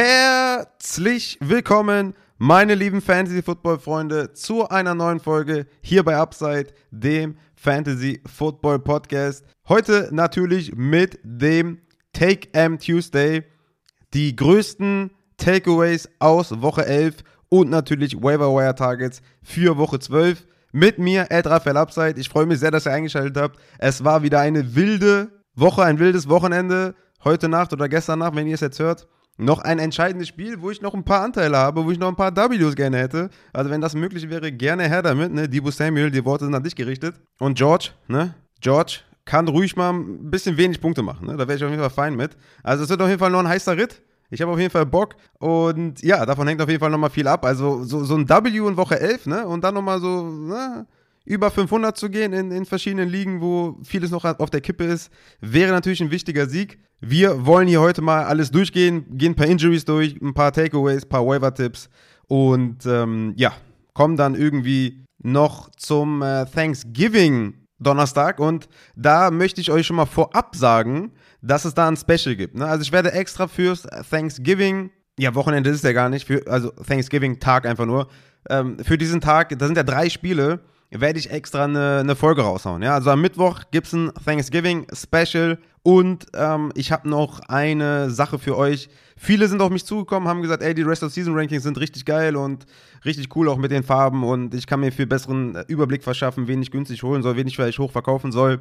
Herzlich willkommen, meine lieben Fantasy-Football-Freunde, zu einer neuen Folge hier bei Upside, dem Fantasy-Football-Podcast. Heute natürlich mit dem Take M Tuesday. Die größten Takeaways aus Woche 11 und natürlich Waiver Wire Targets für Woche 12. Mit mir, Ed Raphael Upside. Ich freue mich sehr, dass ihr eingeschaltet habt. Es war wieder eine wilde Woche, ein wildes Wochenende. Heute Nacht oder gestern Nacht, wenn ihr es jetzt hört noch ein entscheidendes Spiel, wo ich noch ein paar Anteile habe, wo ich noch ein paar Ws gerne hätte. Also wenn das möglich wäre, gerne her damit, ne? Dibu Samuel, die Worte sind an dich gerichtet. Und George, ne? George kann ruhig mal ein bisschen wenig Punkte machen, ne? Da wäre ich auf jeden Fall fein mit. Also es wird auf jeden Fall noch ein heißer Ritt. Ich habe auf jeden Fall Bock und ja, davon hängt auf jeden Fall nochmal viel ab. Also so, so ein W in Woche 11, ne? Und dann nochmal so, ne? über 500 zu gehen in, in verschiedenen Ligen, wo vieles noch auf der Kippe ist, wäre natürlich ein wichtiger Sieg. Wir wollen hier heute mal alles durchgehen, gehen ein paar Injuries durch, ein paar Takeaways, ein paar Waiver-Tipps und ähm, ja, kommen dann irgendwie noch zum äh, Thanksgiving Donnerstag und da möchte ich euch schon mal vorab sagen, dass es da ein Special gibt. Ne? Also ich werde extra fürs Thanksgiving, ja Wochenende ist es ja gar nicht, für, also Thanksgiving Tag einfach nur, ähm, für diesen Tag, da sind ja drei Spiele, werde ich extra eine, eine Folge raushauen. Ja? Also am Mittwoch gibt es ein Thanksgiving Special und ähm, ich habe noch eine Sache für euch. Viele sind auf mich zugekommen, haben gesagt, ey, die Rest of Season Rankings sind richtig geil und richtig cool auch mit den Farben und ich kann mir viel besseren äh, Überblick verschaffen, wen ich günstig holen soll, wen ich vielleicht hoch verkaufen soll.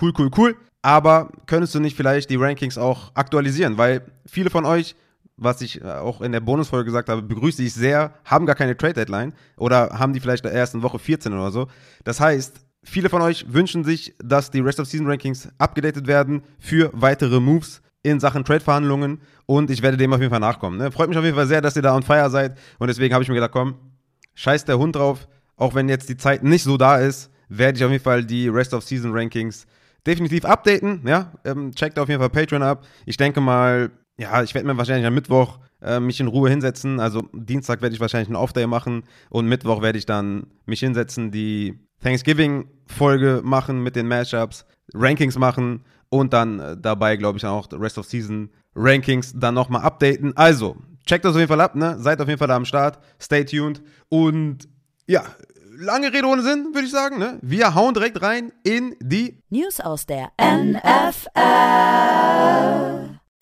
Cool, cool, cool. Aber könntest du nicht vielleicht die Rankings auch aktualisieren? Weil viele von euch was ich äh, auch in der Bonusfolge gesagt habe, begrüße ich sehr, haben gar keine Trade Deadline oder haben die vielleicht in Woche 14 oder so. Das heißt, viele von euch wünschen sich, dass die Rest of Season Rankings abgedatet werden für weitere Moves in Sachen Trade-Verhandlungen und ich werde dem auf jeden Fall nachkommen. Ne? Freut mich auf jeden Fall sehr, dass ihr da on fire seid und deswegen habe ich mir gedacht, komm, scheiß der Hund drauf, auch wenn jetzt die Zeit nicht so da ist, werde ich auf jeden Fall die Rest of Season Rankings definitiv updaten. Ja, ähm, checkt auf jeden Fall Patreon ab. Ich denke mal, ja, ich werde mir wahrscheinlich am Mittwoch äh, mich in Ruhe hinsetzen. Also Dienstag werde ich wahrscheinlich einen Off-Day machen und Mittwoch werde ich dann mich hinsetzen, die Thanksgiving-Folge machen mit den Mashups, Rankings machen und dann äh, dabei, glaube ich, auch Rest of Season Rankings dann nochmal updaten. Also, checkt das auf jeden Fall ab, ne? Seid auf jeden Fall da am Start. Stay tuned. Und ja, lange Rede ohne Sinn, würde ich sagen, ne? Wir hauen direkt rein in die News aus der NFL.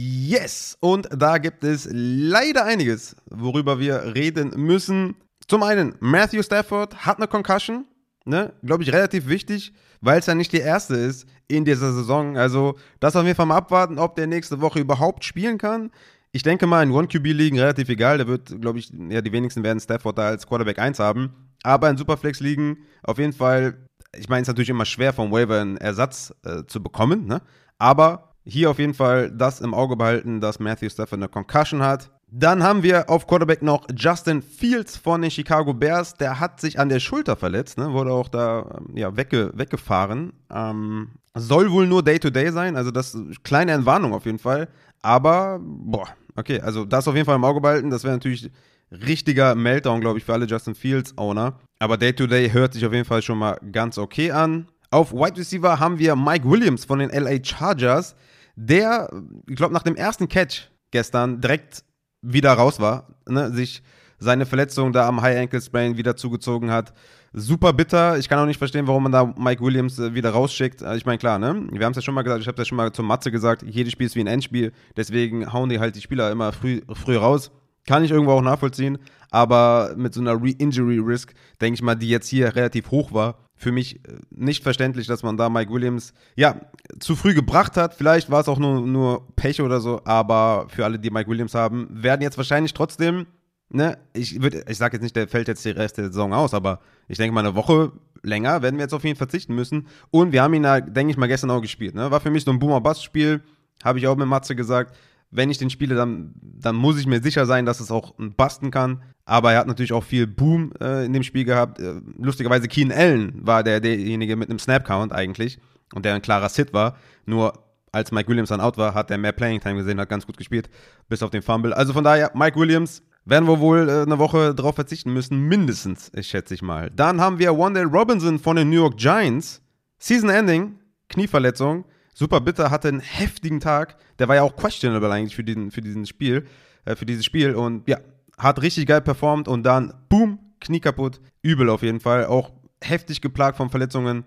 Yes, und da gibt es leider einiges, worüber wir reden müssen. Zum einen, Matthew Stafford hat eine Concussion, ne? glaube ich, relativ wichtig, weil es ja nicht die erste ist in dieser Saison. Also, das auf jeden Fall mal abwarten, ob der nächste Woche überhaupt spielen kann. Ich denke mal, in One-QB-Ligen relativ egal. Da wird, glaube ich, ja, die wenigsten werden Stafford da als Quarterback 1 haben. Aber in Superflex-Ligen auf jeden Fall, ich meine, es ist natürlich immer schwer, vom Waiver einen Ersatz äh, zu bekommen, ne? Aber hier auf jeden Fall das im Auge behalten, dass Matthew Stafford eine Concussion hat. Dann haben wir auf Quarterback noch Justin Fields von den Chicago Bears. Der hat sich an der Schulter verletzt, ne? wurde auch da ähm, ja, wegge weggefahren. Ähm, soll wohl nur Day-to-Day -Day sein, also das kleine Entwarnung auf jeden Fall. Aber, boah, okay, also das auf jeden Fall im Auge behalten. Das wäre natürlich richtiger Meltdown, glaube ich, für alle Justin Fields-Owner. Aber Day-to-Day -Day hört sich auf jeden Fall schon mal ganz okay an. Auf Wide Receiver haben wir Mike Williams von den LA Chargers der, ich glaube, nach dem ersten Catch gestern direkt wieder raus war, ne, sich seine Verletzung da am High Ankle Sprain wieder zugezogen hat. Super bitter. Ich kann auch nicht verstehen, warum man da Mike Williams äh, wieder rausschickt. Also ich meine, klar, ne? Wir haben es ja schon mal gesagt, ich habe es ja schon mal zur Matze gesagt, jedes Spiel ist wie ein Endspiel. Deswegen hauen die halt die Spieler immer früh, früh raus. Kann ich irgendwo auch nachvollziehen. Aber mit so einer Re-Injury-Risk, denke ich mal, die jetzt hier relativ hoch war, für mich äh, nicht verständlich, dass man da Mike Williams ja zu früh gebracht hat. Vielleicht war es auch nur, nur Pech oder so, aber für alle, die Mike Williams haben, werden jetzt wahrscheinlich trotzdem, ne, ich würde, ich sage jetzt nicht, der fällt jetzt die Rest der Saison aus, aber ich denke mal eine Woche länger werden wir jetzt auf ihn verzichten müssen. Und wir haben ihn da, denke ich mal, gestern auch gespielt. Ne? War für mich so ein Boomer-Bass-Spiel, habe ich auch mit Matze gesagt wenn ich den spiele, dann, dann muss ich mir sicher sein, dass es auch basten kann. Aber er hat natürlich auch viel Boom äh, in dem Spiel gehabt. Äh, lustigerweise Keen Allen war der, derjenige mit einem Snap-Count eigentlich und der ein klarer Sit war. Nur als Mike Williams dann out war, hat er mehr Playing Time gesehen, hat ganz gut gespielt, bis auf den Fumble. Also von daher, Mike Williams werden wir wohl äh, eine Woche drauf verzichten müssen, mindestens, ich schätze ich mal. Dann haben wir Wandale Robinson von den New York Giants. Season Ending, Knieverletzung super bitter, hatte einen heftigen Tag. Der war ja auch questionable eigentlich für diesen, für diesen Spiel. äh, für dieses Spiel. Und ja, hat richtig geil performt und dann, boom, Knie kaputt. Übel auf jeden Fall. Auch heftig geplagt von Verletzungen.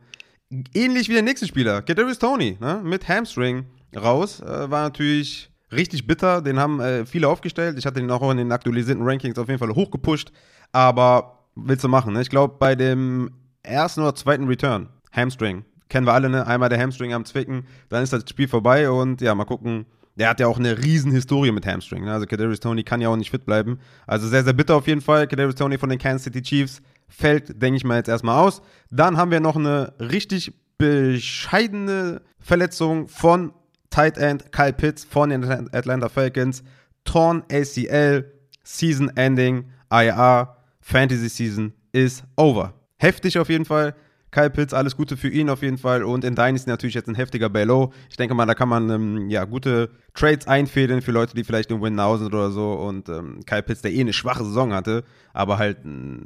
Ähnlich wie der nächste Spieler, Kadarius Tony, ne? mit Hamstring raus. Äh, war natürlich richtig bitter. Den haben äh, viele aufgestellt. Ich hatte den auch in den aktualisierten Rankings auf jeden Fall hochgepusht. Aber willst du machen? Ne? Ich glaube, bei dem ersten oder zweiten Return, Hamstring, kennen wir alle, ne? Einmal der Hamstring am Zwicken, dann ist das Spiel vorbei und ja, mal gucken. Der hat ja auch eine riesen Historie mit Hamstring. Ne? Also Kadarius Tony kann ja auch nicht fit bleiben. Also sehr, sehr bitter auf jeden Fall. Kadarius Tony von den Kansas City Chiefs fällt, denke ich mal, jetzt erstmal aus. Dann haben wir noch eine richtig bescheidene Verletzung von Tight End Kyle Pitts von den Atlanta Falcons. Torn ACL, Season Ending, IR, Fantasy Season is over. Heftig auf jeden Fall. Kyle Pitts, alles Gute für ihn auf jeden Fall. Und in Dynasty natürlich jetzt ein heftiger Bellow. Ich denke mal, da kann man ähm, ja, gute Trades einfädeln für Leute, die vielleicht im Win now sind oder so. Und ähm, Kyle Pitts, der eh eine schwache Saison hatte, aber halt,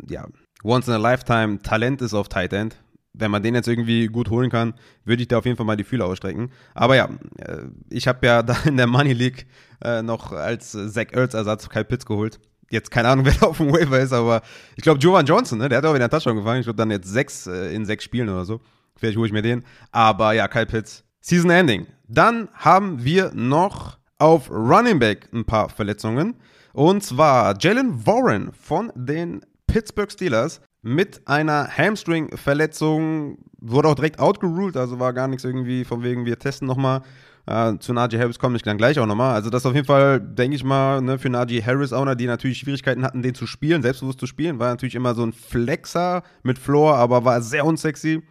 ja, once in a lifetime Talent ist auf Tight End wenn man den jetzt irgendwie gut holen kann, würde ich da auf jeden Fall mal die Fühler ausstrecken. Aber ja, äh, ich habe ja da in der Money League äh, noch als Zach Ertz Ersatz Kyle Pitts geholt. Jetzt keine Ahnung, wer da auf dem Waiver ist, aber ich glaube, Jovan Johnson, ne, der hat auch wieder einen Touchdown gefangen. Ich glaube, dann jetzt sechs äh, in sechs Spielen oder so. Vielleicht hole ich mir den. Aber ja, Kyle Pitts, Season Ending. Dann haben wir noch auf Running Back ein paar Verletzungen. Und zwar Jalen Warren von den Pittsburgh Steelers mit einer Hamstring-Verletzung, wurde auch direkt outgeruled, also war gar nichts irgendwie von wegen, wir testen nochmal. Äh, zu Najee Harris komme ich dann gleich auch nochmal. Also das auf jeden Fall, denke ich mal, ne, für Najee Harris Owner, die natürlich Schwierigkeiten hatten, den zu spielen, selbstbewusst zu spielen, war natürlich immer so ein Flexer mit Floor, aber war sehr unsexy.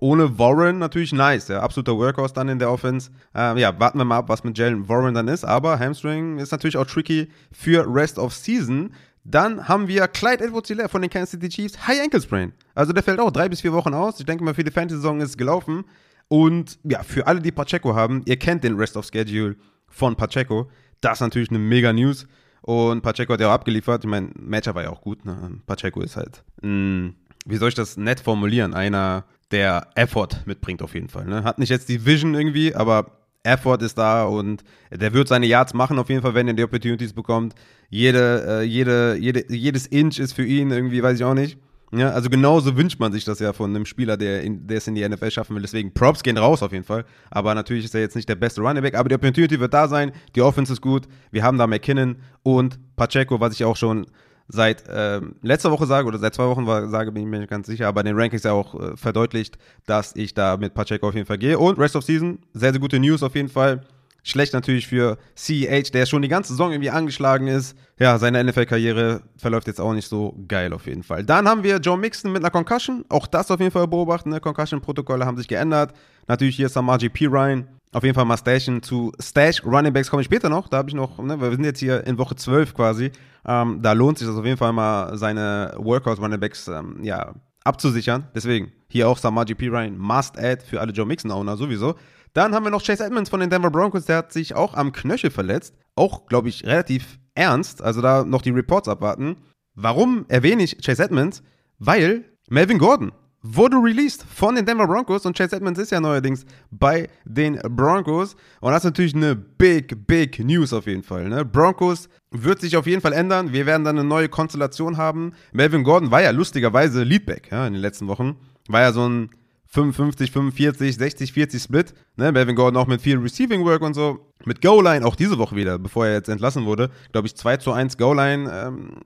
Ohne Warren natürlich nice, der absoluter Workhorse dann in der Offense. Ähm, ja, warten wir mal ab, was mit Jalen Warren dann ist. Aber Hamstring ist natürlich auch tricky für Rest of Season. Dann haben wir Clyde edwards von den Kansas City Chiefs, High Ankle Sprain. Also der fällt auch drei bis vier Wochen aus. Ich denke mal, für die Fantasy-Saison ist es gelaufen. Und ja, für alle, die Pacheco haben, ihr kennt den Rest of Schedule von Pacheco. Das ist natürlich eine mega News. Und Pacheco hat ja auch abgeliefert. Ich meine, Matcher war ja auch gut. Ne? Pacheco ist halt, mh, wie soll ich das nett formulieren? Einer, der Effort mitbringt auf jeden Fall. Ne? Hat nicht jetzt die Vision irgendwie, aber Effort ist da und der wird seine Yards machen auf jeden Fall, wenn er die Opportunities bekommt. Jede, äh, jede, jede, jedes Inch ist für ihn irgendwie, weiß ich auch nicht. Ja, also genauso wünscht man sich das ja von einem Spieler, der, in, der es in die NFL schaffen will. Deswegen Props gehen raus auf jeden Fall. Aber natürlich ist er jetzt nicht der beste Running Back. Aber die Opportunity wird da sein. Die Offense ist gut. Wir haben da McKinnon und Pacheco, was ich auch schon seit äh, letzter Woche sage oder seit zwei Wochen war, sage, bin ich mir nicht ganz sicher, aber in den Rankings ja auch äh, verdeutlicht, dass ich da mit Pacheco auf jeden Fall gehe. Und Rest of Season, sehr, sehr gute News auf jeden Fall. Schlecht natürlich für CEH, der schon die ganze Saison irgendwie angeschlagen ist. Ja, seine NFL-Karriere verläuft jetzt auch nicht so geil auf jeden Fall. Dann haben wir Joe Mixon mit einer Concussion. Auch das auf jeden Fall beobachten. Ne? Concussion-Protokolle haben sich geändert. Natürlich hier Samaji P. Ryan. Auf jeden Fall mal stashen. Zu Stash Running Backs komme ich später noch. Da habe ich noch, ne, wir sind jetzt hier in Woche 12 quasi. Ähm, da lohnt sich das auf jeden Fall mal, seine Workhouse Running Backs ähm, ja, abzusichern. Deswegen hier auch Samaji P. Ryan Must Add für alle Joe Mixon Owner sowieso. Dann haben wir noch Chase Edmonds von den Denver Broncos, der hat sich auch am Knöchel verletzt. Auch, glaube ich, relativ ernst. Also da noch die Reports abwarten. Warum erwähne ich Chase Edmonds? Weil Melvin Gordon wurde released von den Denver Broncos und Chase Edmonds ist ja neuerdings bei den Broncos und das ist natürlich eine big, big News auf jeden Fall. Ne? Broncos wird sich auf jeden Fall ändern. Wir werden dann eine neue Konstellation haben. Melvin Gordon war ja lustigerweise Leadback ja, in den letzten Wochen. War ja so ein 55, 45, 60, 40 Split. Ne? Melvin Gordon auch mit viel Receiving Work und so. Mit Goal-Line, auch diese Woche wieder, bevor er jetzt entlassen wurde. Glaube ich, 2 zu 1 Goal-Line ähm.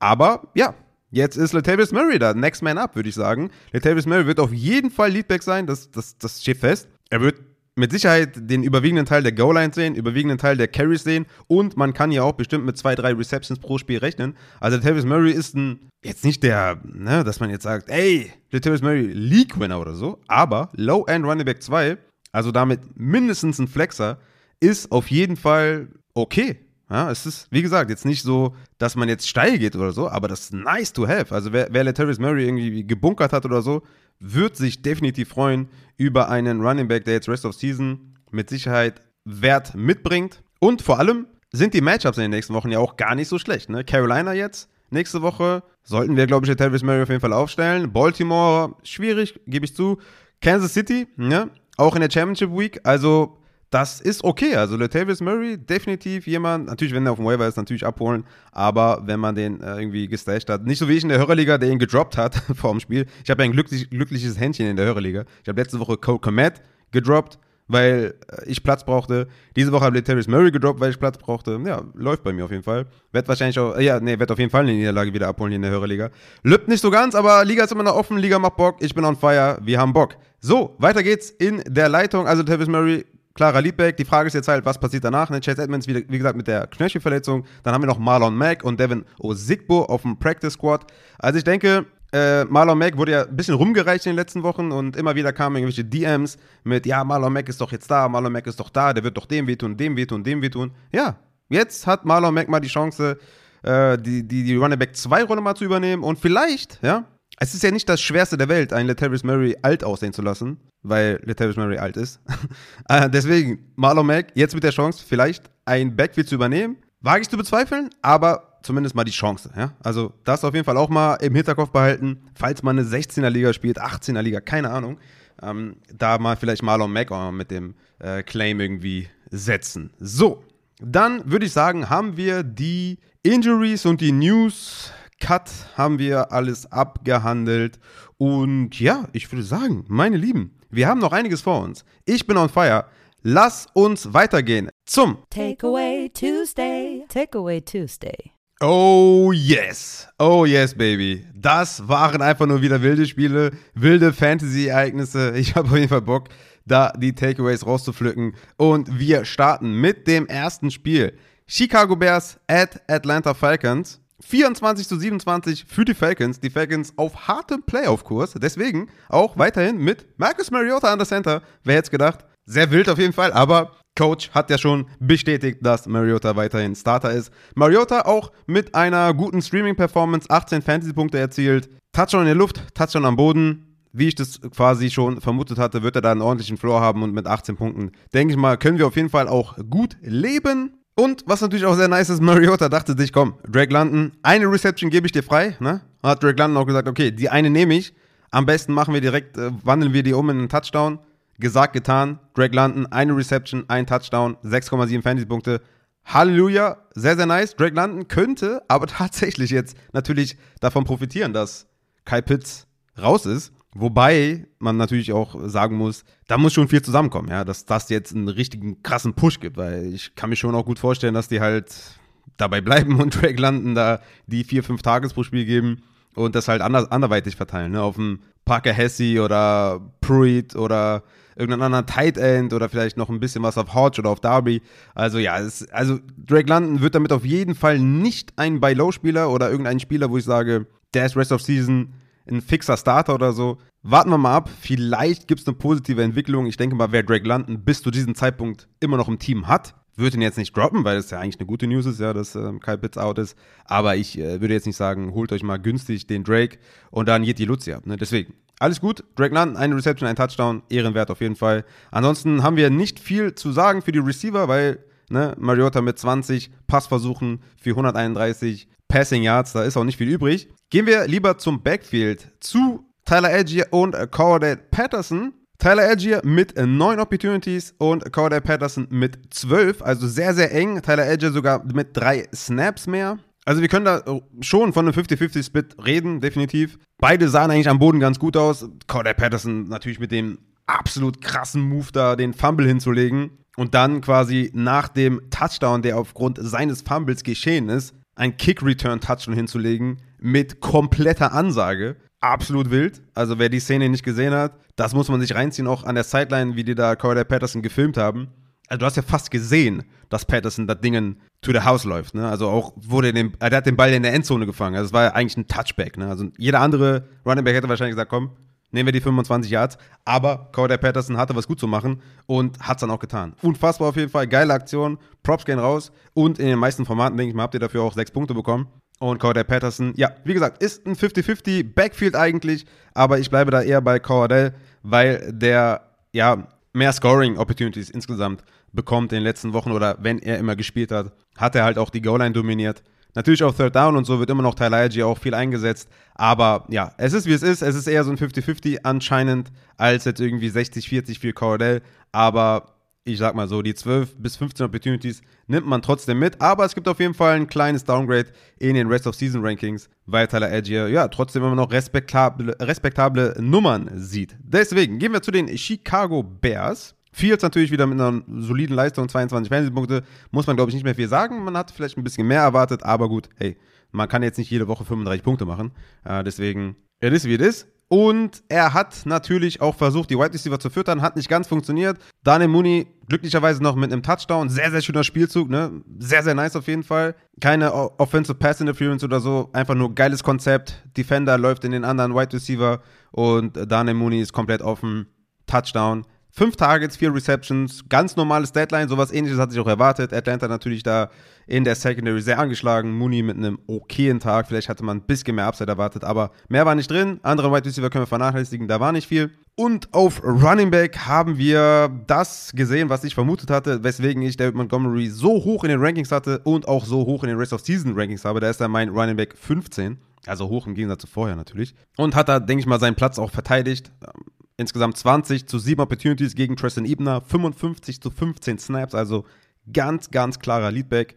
Aber ja, jetzt ist Latavius Murray da. Next man up, würde ich sagen. Latavius Murray wird auf jeden Fall Leadback sein. Das, das, das steht fest. Er wird mit Sicherheit den überwiegenden Teil der Goal-Line sehen, überwiegenden Teil der Carries sehen und man kann ja auch bestimmt mit zwei, drei Receptions pro Spiel rechnen. Also Latavius Murray ist ein, jetzt nicht der, ne, dass man jetzt sagt, ey, Latavius Murray League-Winner oder so, aber Low-End Running Back 2, also damit mindestens ein Flexer, ist auf jeden Fall okay. Ja, es ist, wie gesagt, jetzt nicht so, dass man jetzt steil geht oder so, aber das ist nice to have. Also wer, wer Latavius Murray irgendwie gebunkert hat oder so, wird sich definitiv freuen über einen Running Back, der jetzt Rest of Season mit Sicherheit Wert mitbringt. Und vor allem sind die Matchups in den nächsten Wochen ja auch gar nicht so schlecht. Ne? Carolina jetzt, nächste Woche sollten wir, glaube ich, Travis Murray auf jeden Fall aufstellen. Baltimore, schwierig, gebe ich zu. Kansas City, ne? auch in der Championship Week. Also das ist okay. Also Latavius Murray, definitiv jemand, natürlich, wenn er auf dem Waiver ist, natürlich abholen, aber wenn man den äh, irgendwie gestasht hat, nicht so wie ich in der Hörerliga, der ihn gedroppt hat vor dem Spiel. Ich habe ja ein glücklich, glückliches Händchen in der Hörerliga. Ich habe letzte Woche Cole Komet gedroppt, weil äh, ich Platz brauchte. Diese Woche habe ich Latavius Murray gedroppt, weil ich Platz brauchte. Ja, läuft bei mir auf jeden Fall. Werd wahrscheinlich auch, ja, nee, werd auf jeden Fall eine Niederlage wieder abholen in der Hörerliga. Lübt nicht so ganz, aber Liga ist immer noch offen, Liga macht Bock, ich bin on fire, wir haben Bock. So, weiter geht's in der Leitung. Also Latavius Murray Clara Liebbeck, die Frage ist jetzt halt, was passiert danach? Ne? Chase Edmonds, wie, wie, gesagt, mit der Knöchelverletzung. Dann haben wir noch Marlon Mack und Devin Osigbo auf dem Practice Squad. Also ich denke, äh, Marlon Mack wurde ja ein bisschen rumgereicht in den letzten Wochen und immer wieder kamen irgendwelche DMs mit, ja, Marlon Mack ist doch jetzt da, Marlon Mack ist doch da, der wird doch dem wehtun, dem wehtun, dem wehtun. Ja, jetzt hat Marlon Mack mal die Chance, äh, die, die, die Running Back 2 Rolle mal zu übernehmen und vielleicht, ja, es ist ja nicht das Schwerste der Welt, einen Latavius Murray alt aussehen zu lassen, weil Latavius Murray alt ist. äh, deswegen, Marlon Mack, jetzt mit der Chance, vielleicht ein Backfield zu übernehmen, wage ich zu bezweifeln, aber zumindest mal die Chance. Ja? Also das auf jeden Fall auch mal im Hinterkopf behalten, falls man eine 16er Liga spielt, 18er Liga, keine Ahnung. Ähm, da mal vielleicht Marlon Mack auch mit dem äh, Claim irgendwie setzen. So, dann würde ich sagen, haben wir die Injuries und die News Cut haben wir alles abgehandelt. Und ja, ich würde sagen, meine Lieben, wir haben noch einiges vor uns. Ich bin on fire. Lass uns weitergehen zum Takeaway Tuesday. Takeaway Tuesday. Oh yes. Oh yes, baby. Das waren einfach nur wieder wilde Spiele, wilde Fantasy-Ereignisse. Ich habe auf jeden Fall Bock, da die Takeaways rauszupflücken. Und wir starten mit dem ersten Spiel. Chicago Bears at Atlanta Falcons. 24 zu 27 für die Falcons. Die Falcons auf hartem Playoff-Kurs. Deswegen auch weiterhin mit Marcus Mariota an der Center. Wer hätte gedacht? Sehr wild auf jeden Fall, aber Coach hat ja schon bestätigt, dass Mariota weiterhin Starter ist. Mariota auch mit einer guten Streaming-Performance, 18 Fantasy-Punkte erzielt. Touchdown in der Luft, Touchdown am Boden. Wie ich das quasi schon vermutet hatte, wird er da einen ordentlichen Floor haben und mit 18 Punkten, denke ich mal, können wir auf jeden Fall auch gut leben. Und was natürlich auch sehr nice ist, Mariota dachte sich, komm, Drake London, eine Reception gebe ich dir frei, ne? Hat Drake London auch gesagt, okay, die eine nehme ich. Am besten machen wir direkt, äh, wandeln wir die um in einen Touchdown. Gesagt, getan. Drake London, eine Reception, ein Touchdown, 6,7 Fantasy-Punkte. Halleluja, sehr, sehr nice. Drake London könnte aber tatsächlich jetzt natürlich davon profitieren, dass Kai Pitts raus ist. Wobei man natürlich auch sagen muss, da muss schon viel zusammenkommen, ja, dass das jetzt einen richtigen krassen Push gibt, weil ich kann mir schon auch gut vorstellen, dass die halt dabei bleiben und Drake landen, da die vier, fünf Tages pro Spiel geben und das halt anders, anderweitig verteilen, ne, auf dem Parker Hesse oder Pruitt oder irgendeinen anderen Tight End oder vielleicht noch ein bisschen was auf Hodge oder auf Darby. Also ja, es, also Drake London wird damit auf jeden Fall nicht ein Buy-Low-Spieler oder irgendein Spieler, wo ich sage, der ist Rest of Season ein fixer Starter oder so. Warten wir mal ab. Vielleicht gibt es eine positive Entwicklung. Ich denke mal, wer Drake London bis zu diesem Zeitpunkt immer noch im Team hat, würde ihn jetzt nicht droppen, weil es ja eigentlich eine gute News ist, ja, dass äh, Kyle Pitts out ist. Aber ich äh, würde jetzt nicht sagen, holt euch mal günstig den Drake und dann die Luzi ab. Ne? Deswegen, alles gut. Drake London, eine Reception, ein Touchdown, ehrenwert auf jeden Fall. Ansonsten haben wir nicht viel zu sagen für die Receiver, weil ne, Mariota mit 20 Passversuchen für 131 Passing Yards, da ist auch nicht viel übrig. Gehen wir lieber zum Backfield, zu Tyler Edgier und Cordell Patterson. Tyler Edgier mit 9 Opportunities und Cordell Patterson mit 12, also sehr, sehr eng. Tyler Edgier sogar mit 3 Snaps mehr. Also wir können da schon von einem 50-50-Split reden, definitiv. Beide sahen eigentlich am Boden ganz gut aus. Cordell Patterson natürlich mit dem absolut krassen Move da, den Fumble hinzulegen. Und dann quasi nach dem Touchdown, der aufgrund seines Fumbles geschehen ist, ein Kick-Return-Touchdown hinzulegen mit kompletter Ansage. Absolut wild. Also wer die Szene nicht gesehen hat, das muss man sich reinziehen, auch an der Sideline, wie die da Corey Patterson gefilmt haben. Also du hast ja fast gesehen, dass Patterson das Ding to the house läuft. Ne? Also auch wurde den, er hat den Ball in der Endzone gefangen. Also es war ja eigentlich ein Touchback. Ne? Also jeder andere Running Back hätte wahrscheinlich gesagt, komm, nehmen wir die 25 Yards. Aber Corey Patterson hatte was gut zu machen und hat es dann auch getan. Unfassbar auf jeden Fall, geile Aktion. Props gehen raus. Und in den meisten Formaten, denke ich mal, habt ihr dafür auch sechs Punkte bekommen. Und Cordell Patterson, ja, wie gesagt, ist ein 50-50 Backfield eigentlich, aber ich bleibe da eher bei Cordell, weil der, ja, mehr Scoring Opportunities insgesamt bekommt in den letzten Wochen oder wenn er immer gespielt hat, hat er halt auch die Goal-Line dominiert. Natürlich auf Third Down und so wird immer noch Tyler auch viel eingesetzt, aber ja, es ist wie es ist. Es ist eher so ein 50-50 anscheinend als jetzt irgendwie 60-40 für Cordell, aber ich sag mal so, die 12 bis 15 Opportunities nimmt man trotzdem mit, aber es gibt auf jeden Fall ein kleines Downgrade in den Rest of Season Rankings, weil Tyler Edgier ja trotzdem immer noch respektable, respektable Nummern sieht. Deswegen gehen wir zu den Chicago Bears. Fields natürlich wieder mit einer soliden Leistung, 22 Fantasy-Punkte, muss man glaube ich nicht mehr viel sagen. Man hat vielleicht ein bisschen mehr erwartet, aber gut, hey, man kann jetzt nicht jede Woche 35 Punkte machen. Äh, deswegen, es ist wie es ist. Und er hat natürlich auch versucht, die Wide Receiver zu füttern, hat nicht ganz funktioniert. Daniel Mooney glücklicherweise noch mit einem Touchdown. Sehr, sehr schöner Spielzug, ne? Sehr, sehr nice auf jeden Fall. Keine Offensive Pass Interference oder so. Einfach nur geiles Konzept. Defender läuft in den anderen Wide Receiver und Daniel Mooney ist komplett offen. Touchdown. Fünf Targets, vier Receptions, ganz normales Deadline, sowas ähnliches hatte ich auch erwartet. Atlanta natürlich da in der Secondary sehr angeschlagen. Mooney mit einem okayen Tag, vielleicht hatte man ein bisschen mehr Upside erwartet, aber mehr war nicht drin. Andere Wide Receiver können wir vernachlässigen, da war nicht viel. Und auf Running Back haben wir das gesehen, was ich vermutet hatte, weswegen ich David Montgomery so hoch in den Rankings hatte und auch so hoch in den Rest of Season Rankings habe. Da ist er mein Running Back 15. Also hoch im Gegensatz zu vorher natürlich. Und hat da, denke ich mal, seinen Platz auch verteidigt. Insgesamt 20 zu 7 Opportunities gegen Tristan Ebner, 55 zu 15 Snaps, also ganz, ganz klarer Leadback.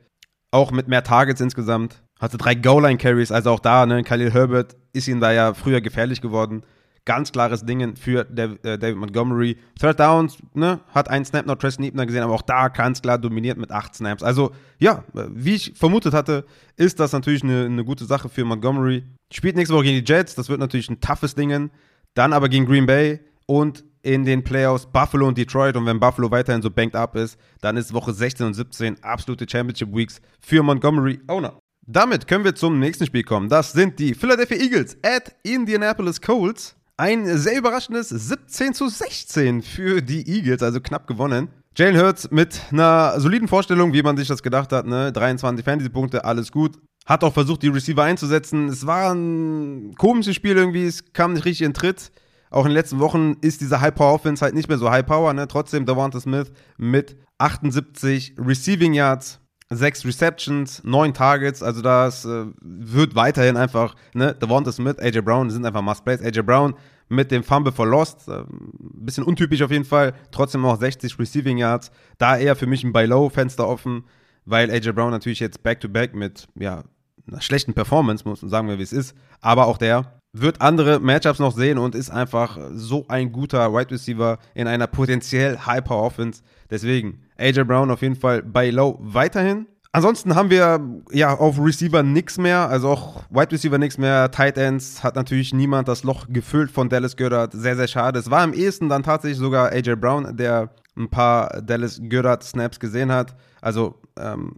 Auch mit mehr Targets insgesamt. Hatte drei Goal-Line-Carries, also auch da, ne, Khalil Herbert ist ihm da ja früher gefährlich geworden. Ganz klares Ding für David, äh, David Montgomery. Third Downs, ne, hat einen Snap noch Tristan Ebner gesehen, aber auch da ganz klar dominiert mit acht Snaps. Also, ja, wie ich vermutet hatte, ist das natürlich eine, eine gute Sache für Montgomery. Spielt nächste Woche gegen die Jets, das wird natürlich ein toughes Ding. Dann aber gegen Green Bay und in den Playoffs Buffalo und Detroit. Und wenn Buffalo weiterhin so banked up ist, dann ist Woche 16 und 17 absolute Championship Weeks für Montgomery Owner. Damit können wir zum nächsten Spiel kommen. Das sind die Philadelphia Eagles at Indianapolis Colts. Ein sehr überraschendes 17 zu 16 für die Eagles, also knapp gewonnen. Jalen Hurts mit einer soliden Vorstellung, wie man sich das gedacht hat, ne? 23 Fantasy-Punkte, alles gut. Hat auch versucht, die Receiver einzusetzen. Es war ein komisches Spiel irgendwie, es kam nicht richtig in Tritt. Auch in den letzten Wochen ist diese High-Power-Offense halt nicht mehr so High-Power, ne? Trotzdem Devonta Smith mit 78 Receiving Yards, 6 Receptions, 9 Targets. Also das äh, wird weiterhin einfach, ne? Devonta Smith, AJ Brown sind einfach Must-Plays. AJ Brown mit dem Fumble for Lost, äh, bisschen untypisch auf jeden Fall. Trotzdem auch 60 Receiving Yards. Da eher für mich ein Buy-Low-Fenster offen, weil AJ Brown natürlich jetzt Back-to-Back -back mit, ja, einer schlechten Performance, muss man sagen wir, wie es ist. Aber auch der wird andere Matchups noch sehen und ist einfach so ein guter Wide Receiver in einer potenziell High-Power Offense. Deswegen AJ Brown auf jeden Fall bei Low weiterhin. Ansonsten haben wir ja auf Receiver nichts mehr, also auch Wide Receiver nichts mehr. Tight Ends hat natürlich niemand das Loch gefüllt von Dallas Goddard. Sehr, sehr schade. Es war am ehesten dann tatsächlich sogar AJ Brown, der ein paar Dallas Goddard Snaps gesehen hat. Also ähm,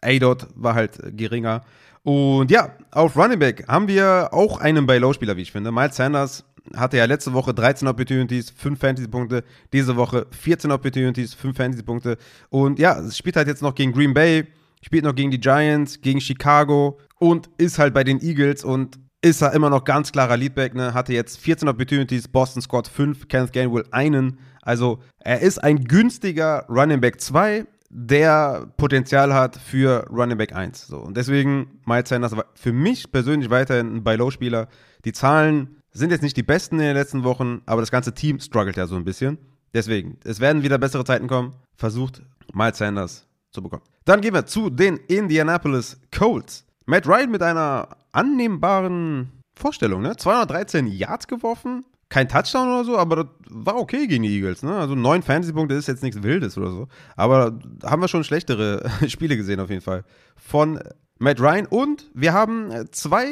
A-Dot war halt geringer. Und ja, auf Running Back haben wir auch einen Buy-Low-Spieler, wie ich finde. Miles Sanders hatte ja letzte Woche 13 Opportunities, 5 Fantasy-Punkte. Diese Woche 14 Opportunities, 5 Fantasy-Punkte. Und ja, spielt halt jetzt noch gegen Green Bay, spielt noch gegen die Giants, gegen Chicago und ist halt bei den Eagles und ist er immer noch ganz klarer Leadback. Ne? Hatte jetzt 14 Opportunities, Boston Squad 5, Kenneth Gainwell einen. Also er ist ein günstiger Running Back 2 der Potenzial hat für Running Back 1. So. Und deswegen Miles Sanders für mich persönlich weiterhin ein Buy-Low-Spieler. Die Zahlen sind jetzt nicht die besten in den letzten Wochen, aber das ganze Team struggelt ja so ein bisschen. Deswegen, es werden wieder bessere Zeiten kommen. Versucht Miles Sanders zu bekommen. Dann gehen wir zu den Indianapolis Colts. Matt Ryan mit einer annehmbaren Vorstellung, ne? 213 Yards geworfen, kein Touchdown oder so, aber das war okay gegen die Eagles. Ne? Also neun Fantasy-Punkte ist jetzt nichts Wildes oder so. Aber haben wir schon schlechtere Spiele gesehen auf jeden Fall. Von Matt Ryan und wir haben zwei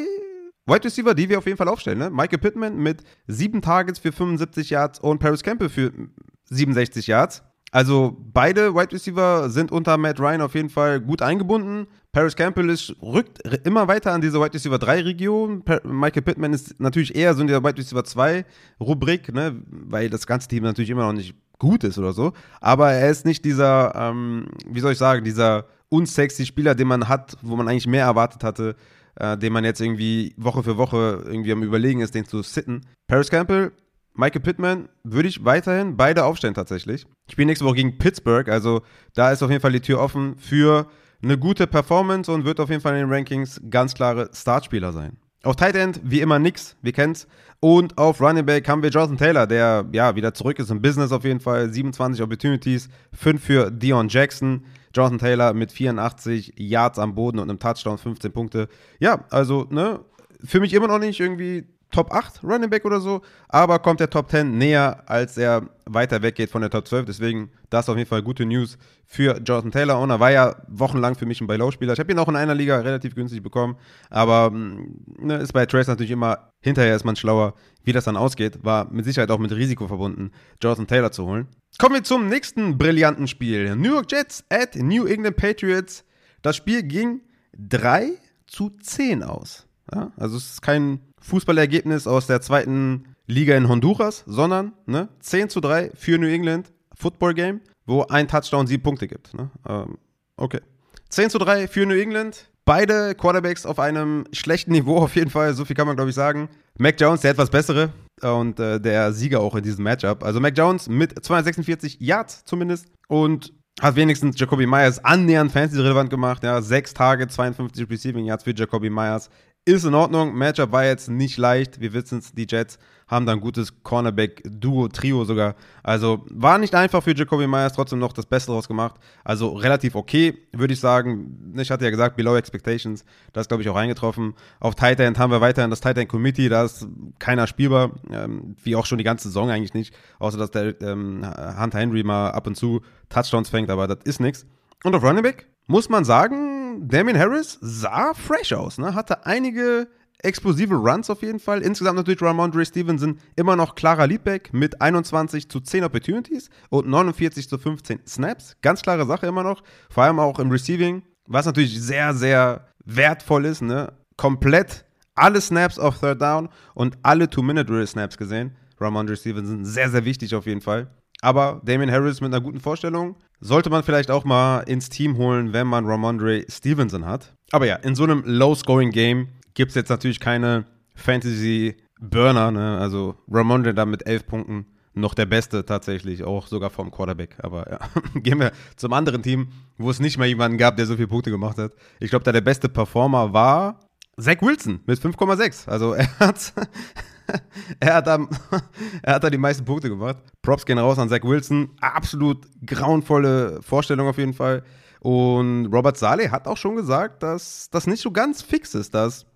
Wide Receiver, die wir auf jeden Fall aufstellen. Ne? Michael Pittman mit sieben Targets für 75 Yards und Paris Campbell für 67 Yards. Also beide Wide Receiver sind unter Matt Ryan auf jeden Fall gut eingebunden. Paris Campbell ist, rückt immer weiter an diese Wide Receiver 3 Region. Michael Pittman ist natürlich eher so in der Wide Receiver 2 Rubrik, ne, weil das ganze Team natürlich immer noch nicht gut ist oder so. Aber er ist nicht dieser, ähm, wie soll ich sagen, dieser unsexy Spieler, den man hat, wo man eigentlich mehr erwartet hatte, äh, den man jetzt irgendwie Woche für Woche irgendwie am Überlegen ist, den zu sitten. Paris Campbell Michael Pittman würde ich weiterhin beide aufstellen tatsächlich. Ich spiele nächste Woche gegen Pittsburgh, also da ist auf jeden Fall die Tür offen für eine gute Performance und wird auf jeden Fall in den Rankings ganz klare Startspieler sein. Auf Tight End wie immer nix, wir kennen's. Und auf Running Back haben wir Jonathan Taylor, der ja wieder zurück ist im Business auf jeden Fall. 27 Opportunities, 5 für Dion Jackson. Jonathan Taylor mit 84 Yards am Boden und einem Touchdown, 15 Punkte. Ja, also, ne, für mich immer noch nicht irgendwie Top 8 Running Back oder so, aber kommt der Top 10 näher, als er weiter weggeht von der Top 12. Deswegen, das auf jeden Fall gute News für Jonathan Taylor. Und er war ja wochenlang für mich ein Buy-Low-Spieler. Ich habe ihn auch in einer Liga relativ günstig bekommen, aber mm, ne, ist bei Trace natürlich immer, hinterher ist man schlauer, wie das dann ausgeht. War mit Sicherheit auch mit Risiko verbunden, Jonathan Taylor zu holen. Kommen wir zum nächsten brillanten Spiel. New York Jets at New England Patriots. Das Spiel ging 3 zu 10 aus. Ja, also es ist kein Fußballergebnis aus der zweiten Liga in Honduras, sondern ne, 10 zu 3 für New England Football Game, wo ein Touchdown sieben Punkte gibt. Ne? Ähm, okay. 10 zu 3 für New England. Beide Quarterbacks auf einem schlechten Niveau auf jeden Fall, so viel kann man glaube ich sagen. Mac Jones, der etwas bessere und äh, der Sieger auch in diesem Matchup. Also Mac Jones mit 246 Yards zumindest und hat wenigstens Jacoby Myers annähernd fantasy-relevant gemacht. Ja, sechs Tage, 52 Receiving Yards für Jacoby Myers ist in Ordnung. Matchup war jetzt nicht leicht. Wir wissen es, die Jets haben da ein gutes Cornerback-Duo, Trio sogar. Also war nicht einfach für Jacoby Myers, trotzdem noch das Beste draus gemacht. Also relativ okay, würde ich sagen. Ich hatte ja gesagt, below expectations. Das ist, glaube ich, auch eingetroffen. Auf Tight End haben wir weiterhin das Tight End Committee. Da ist keiner spielbar, ähm, wie auch schon die ganze Saison eigentlich nicht. Außer, dass der ähm, Hunter Henry mal ab und zu Touchdowns fängt, aber das ist nichts. Und auf Running Back muss man sagen, Damien Harris sah fresh aus, ne? hatte einige explosive Runs auf jeden Fall. Insgesamt natürlich Ramondre Stevenson immer noch klarer Leadback mit 21 zu 10 Opportunities und 49 zu 15 Snaps. Ganz klare Sache immer noch. Vor allem auch im Receiving, was natürlich sehr, sehr wertvoll ist. Ne? Komplett alle Snaps auf Third Down und alle Two-Minute-Drill-Snaps gesehen. Ramondre Stevenson, sehr, sehr wichtig auf jeden Fall. Aber Damien Harris mit einer guten Vorstellung sollte man vielleicht auch mal ins Team holen, wenn man Ramondre Stevenson hat. Aber ja, in so einem Low-Scoring-Game gibt es jetzt natürlich keine Fantasy-Burner. Ne? Also Ramondre da mit elf Punkten noch der Beste tatsächlich, auch sogar vom Quarterback. Aber ja, gehen wir zum anderen Team, wo es nicht mehr jemanden gab, der so viele Punkte gemacht hat. Ich glaube, da der beste Performer war Zach Wilson mit 5,6. Also er hat er, hat da, er hat da die meisten Punkte gemacht. Props gehen raus an Zach Wilson. Absolut grauenvolle Vorstellung auf jeden Fall. Und Robert Saleh hat auch schon gesagt, dass das nicht so ganz fix ist, dass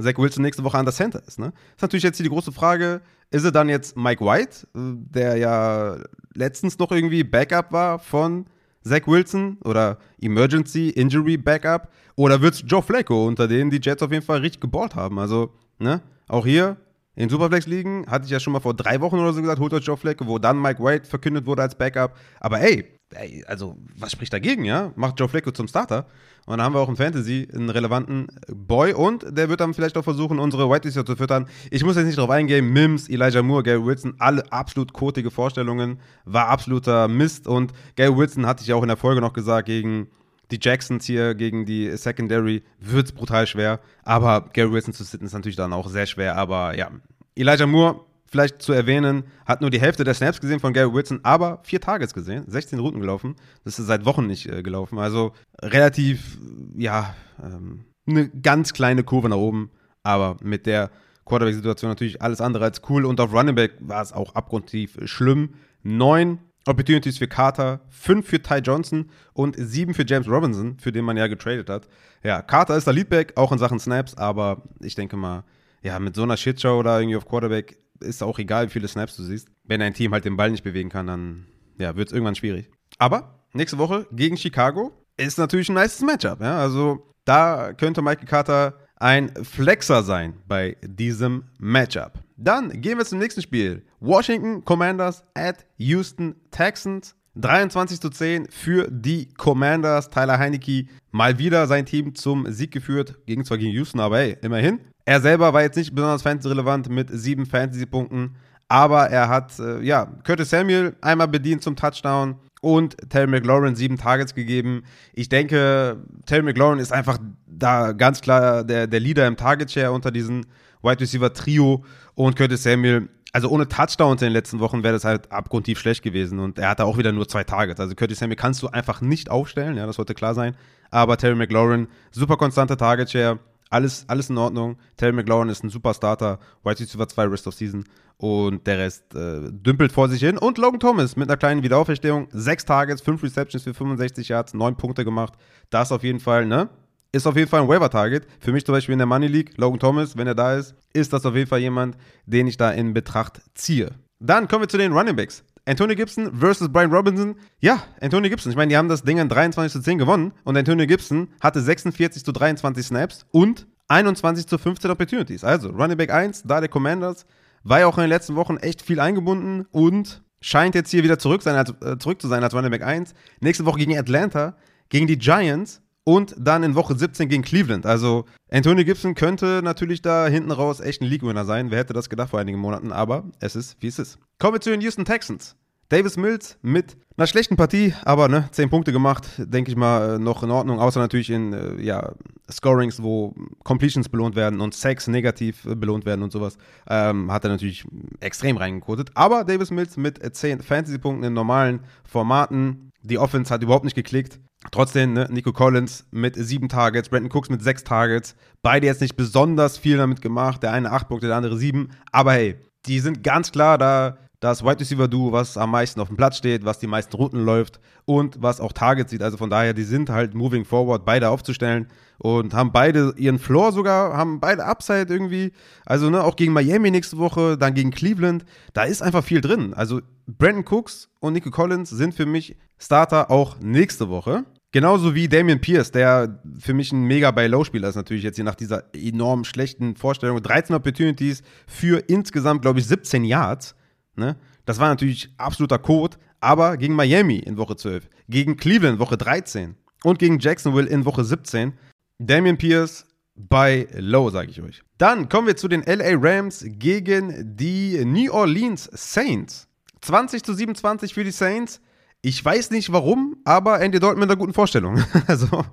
Zach Wilson nächste Woche an der Center ist. Ne? Ist natürlich jetzt hier die große Frage, ist er dann jetzt Mike White, der ja letztens noch irgendwie Backup war von Zach Wilson oder Emergency Injury Backup? Oder wird es Joe Flacco, unter denen die Jets auf jeden Fall richtig geballt haben? Also, ne, auch hier in Superflex-Ligen hatte ich ja schon mal vor drei Wochen oder so gesagt, holt euch Joe Flacco, wo dann Mike White verkündet wurde als Backup. Aber ey, ey, also was spricht dagegen, ja? Macht Joe Flacco zum Starter. Und dann haben wir auch im Fantasy einen relevanten Boy und der wird dann vielleicht auch versuchen, unsere White Receiver zu füttern. Ich muss jetzt nicht drauf eingehen, Mims, Elijah Moore, Gary Wilson, alle absolut kotige Vorstellungen, war absoluter Mist und Gary Wilson hatte ich ja auch in der Folge noch gesagt, gegen die Jacksons hier gegen die Secondary wird es brutal schwer. Aber Gary Wilson zu sitten ist natürlich dann auch sehr schwer. Aber ja, Elijah Moore, vielleicht zu erwähnen, hat nur die Hälfte der Snaps gesehen von Gary Wilson, aber vier Targets gesehen, 16 Routen gelaufen. Das ist seit Wochen nicht äh, gelaufen. Also relativ, ja, ähm, eine ganz kleine Kurve nach oben. Aber mit der Quarterback-Situation natürlich alles andere als cool. Und auf Running Back war es auch abgrundtief schlimm. Neun Opportunities für Carter, 5 für Ty Johnson und 7 für James Robinson, für den man ja getradet hat. Ja, Carter ist der Leadback, auch in Sachen Snaps, aber ich denke mal, ja, mit so einer Shitshow oder irgendwie auf Quarterback ist auch egal, wie viele Snaps du siehst. Wenn ein Team halt den Ball nicht bewegen kann, dann ja, wird es irgendwann schwierig. Aber nächste Woche gegen Chicago ist natürlich ein nice Matchup. Ja? Also da könnte Michael Carter ein Flexer sein bei diesem Matchup. Dann gehen wir zum nächsten Spiel. Washington Commanders at Houston Texans. 23 zu 10 für die Commanders. Tyler Heinecke mal wieder sein Team zum Sieg geführt. Gegen zwar gegen Houston, aber hey, immerhin. Er selber war jetzt nicht besonders fantasy-relevant mit sieben Fantasy-Punkten. Aber er hat, äh, ja, Curtis Samuel einmal bedient zum Touchdown und Terry McLaurin sieben Targets gegeben. Ich denke, Terry McLaurin ist einfach da ganz klar der, der Leader im Target Share unter diesen Wide Receiver Trio und Curtis Samuel. Also ohne Touchdowns in den letzten Wochen wäre das halt abgrundtief schlecht gewesen und er hatte auch wieder nur zwei Targets. Also Curtis Samuel kannst du einfach nicht aufstellen, ja, das sollte klar sein. Aber Terry McLaurin, super konstanter Target Share, alles, alles in Ordnung. Terry McLaurin ist ein super Starter. White Receiver 2 Rest of Season. Und der Rest äh, dümpelt vor sich hin. Und Logan Thomas mit einer kleinen Wiederauferstehung. Sechs Targets, fünf Receptions für 65 Yards, neun Punkte gemacht. Das auf jeden Fall, ne? Ist auf jeden Fall ein Waiver-Target. Für mich zum Beispiel in der Money League, Logan Thomas, wenn er da ist, ist das auf jeden Fall jemand, den ich da in Betracht ziehe. Dann kommen wir zu den Running Backs. Antonio Gibson versus Brian Robinson. Ja, Antonio Gibson. Ich meine, die haben das Ding in 23 zu 10 gewonnen und Antonio Gibson hatte 46 zu 23 Snaps und 21 zu 15 Opportunities. Also, Running Back 1, da der Commanders, war ja auch in den letzten Wochen echt viel eingebunden und scheint jetzt hier wieder zurück, sein als, äh, zurück zu sein als Running Back 1. Nächste Woche gegen Atlanta, gegen die Giants und dann in Woche 17 gegen Cleveland. Also Antonio Gibson könnte natürlich da hinten raus echt ein League-Winner sein. Wer hätte das gedacht vor einigen Monaten? Aber es ist, wie es ist. Kommen wir zu den Houston Texans. Davis Mills mit einer schlechten Partie, aber ne, 10 Punkte gemacht, denke ich mal, äh, noch in Ordnung, außer natürlich in äh, ja, Scorings, wo Completions belohnt werden und Sacks negativ äh, belohnt werden und sowas, ähm, hat er natürlich extrem reingekotet. Aber Davis Mills mit 10 Fantasy-Punkten in normalen Formaten. Die Offense hat überhaupt nicht geklickt. Trotzdem, ne, Nico Collins mit sieben Targets, Brandon Cooks mit sechs Targets. Beide jetzt nicht besonders viel damit gemacht. Der eine acht Punkte, der andere sieben. Aber hey, die sind ganz klar da das Wide Receiver Duo, was am meisten auf dem Platz steht, was die meisten Routen läuft und was auch Targets sieht. Also von daher, die sind halt moving forward, beide aufzustellen und haben beide ihren Floor sogar, haben beide Upside irgendwie. Also ne, auch gegen Miami nächste Woche, dann gegen Cleveland, da ist einfach viel drin. Also Brandon Cooks und Nico Collins sind für mich Starter auch nächste Woche. Genauso wie Damian Pierce, der für mich ein mega bei Low-Spieler ist, natürlich jetzt hier nach dieser enorm schlechten Vorstellung. 13 Opportunities für insgesamt, glaube ich, 17 Yards. Ne? Das war natürlich absoluter Code, aber gegen Miami in Woche 12, gegen Cleveland Woche 13 und gegen Jacksonville in Woche 17. Damian Pierce bei Low, sage ich euch. Dann kommen wir zu den LA Rams gegen die New Orleans Saints. 20 zu 27 für die Saints. Ich weiß nicht warum, aber Andy Dalton mit einer guten Vorstellung. Also,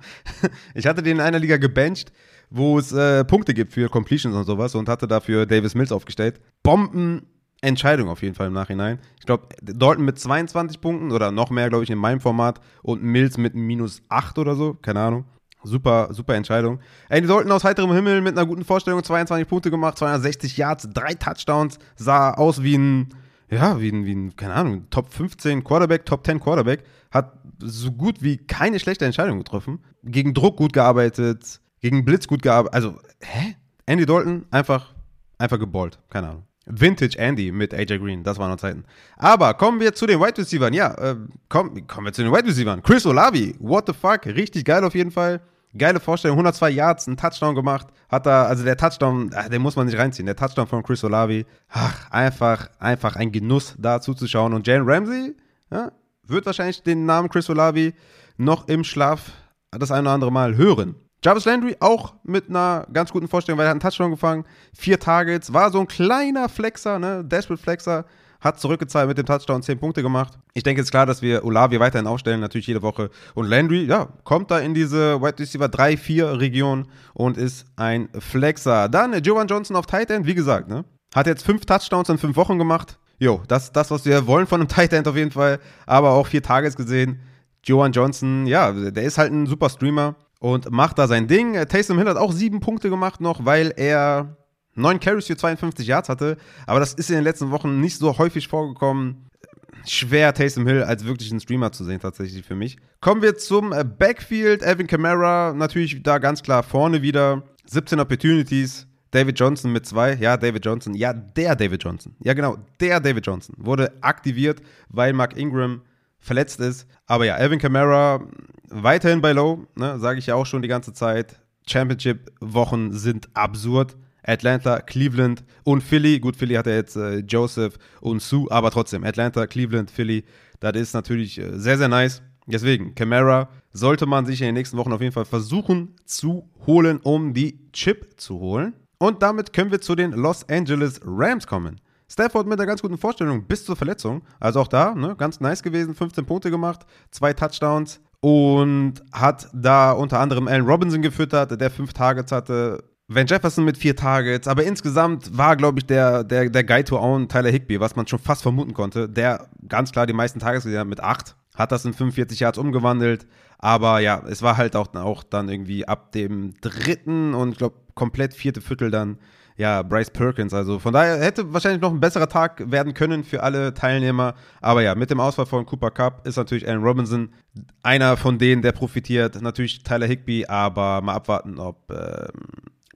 ich hatte den in einer Liga gebencht, wo es äh, Punkte gibt für Completions und sowas und hatte dafür Davis Mills aufgestellt. Bomben Entscheidung auf jeden Fall im Nachhinein. Ich glaube, Dalton mit 22 Punkten oder noch mehr, glaube ich, in meinem Format und Mills mit minus 8 oder so, keine Ahnung. Super, super Entscheidung. Andy Dalton aus heiterem Himmel mit einer guten Vorstellung, 22 Punkte gemacht, 260 Yards, drei Touchdowns, sah aus wie ein, ja, wie ein, wie ein, keine Ahnung, Top 15 Quarterback, Top 10 Quarterback, hat so gut wie keine schlechte Entscheidung getroffen. Gegen Druck gut gearbeitet, gegen Blitz gut gearbeitet. Also, hä? Andy Dalton einfach, einfach geballt, keine Ahnung. Vintage Andy mit AJ Green, das waren noch Zeiten. Aber kommen wir zu den Wide Receivers. Ja, äh, komm, kommen wir zu den Wide Receivers. Chris Olavi, what the fuck, richtig geil auf jeden Fall. Geile Vorstellung, 102 Yards, einen Touchdown gemacht. Hat da, also der Touchdown, ach, den muss man nicht reinziehen. Der Touchdown von Chris Olavi, ach, einfach, einfach ein Genuss, da zuzuschauen. Und Jalen Ramsey, ja, wird wahrscheinlich den Namen Chris Olavi noch im Schlaf das eine oder andere Mal hören. Jarvis Landry auch mit einer ganz guten Vorstellung, weil er hat einen Touchdown gefangen, vier Targets, war so ein kleiner Flexer, ne, Desperate Flexer, hat zurückgezahlt mit dem Touchdown, zehn Punkte gemacht. Ich denke, es ist klar, dass wir Olavi weiterhin aufstellen, natürlich jede Woche. Und Landry, ja, kommt da in diese Wide Receiver 3-4 Region und ist ein Flexer. Dann Jovan Johnson auf Tight End, wie gesagt, ne, hat jetzt fünf Touchdowns in fünf Wochen gemacht. Jo, das ist das, was wir wollen von einem Tight End auf jeden Fall. Aber auch vier Targets gesehen. Joan Johnson, ja, der ist halt ein super Streamer und macht da sein Ding. Taysom Hill hat auch sieben Punkte gemacht noch, weil er neun Carries für 52 Yards hatte. Aber das ist in den letzten Wochen nicht so häufig vorgekommen. Schwer, Taysom Hill als wirklichen Streamer zu sehen, tatsächlich für mich. Kommen wir zum äh, Backfield. Evan Kamara natürlich da ganz klar vorne wieder. 17 Opportunities. David Johnson mit zwei. Ja, David Johnson. Ja, der David Johnson. Ja, genau, der David Johnson wurde aktiviert, weil Mark Ingram verletzt ist. Aber ja, Alvin Kamara weiterhin bei Low, ne, sage ich ja auch schon die ganze Zeit. Championship-Wochen sind absurd. Atlanta, Cleveland und Philly. Gut, Philly hat ja jetzt äh, Joseph und Sue, aber trotzdem, Atlanta, Cleveland, Philly, das ist natürlich äh, sehr, sehr nice. Deswegen, Camara sollte man sich in den nächsten Wochen auf jeden Fall versuchen zu holen, um die Chip zu holen. Und damit können wir zu den Los Angeles Rams kommen. Stafford mit einer ganz guten Vorstellung bis zur Verletzung. Also auch da, ne, ganz nice gewesen, 15 Punkte gemacht, zwei Touchdowns und hat da unter anderem Allen Robinson gefüttert, der fünf Targets hatte. Van Jefferson mit vier Targets, aber insgesamt war, glaube ich, der, der, der Guy to Own Tyler Higby, was man schon fast vermuten konnte, der ganz klar die meisten Targets gesehen hat mit acht, hat das in 45 Yards umgewandelt. Aber ja, es war halt auch, auch dann irgendwie ab dem dritten und ich glaube komplett vierte Viertel dann ja, Bryce Perkins. Also von daher hätte wahrscheinlich noch ein besserer Tag werden können für alle Teilnehmer. Aber ja, mit dem Ausfall von Cooper Cup ist natürlich Aaron Robinson einer von denen, der profitiert. Natürlich Tyler Higby, aber mal abwarten, ob äh,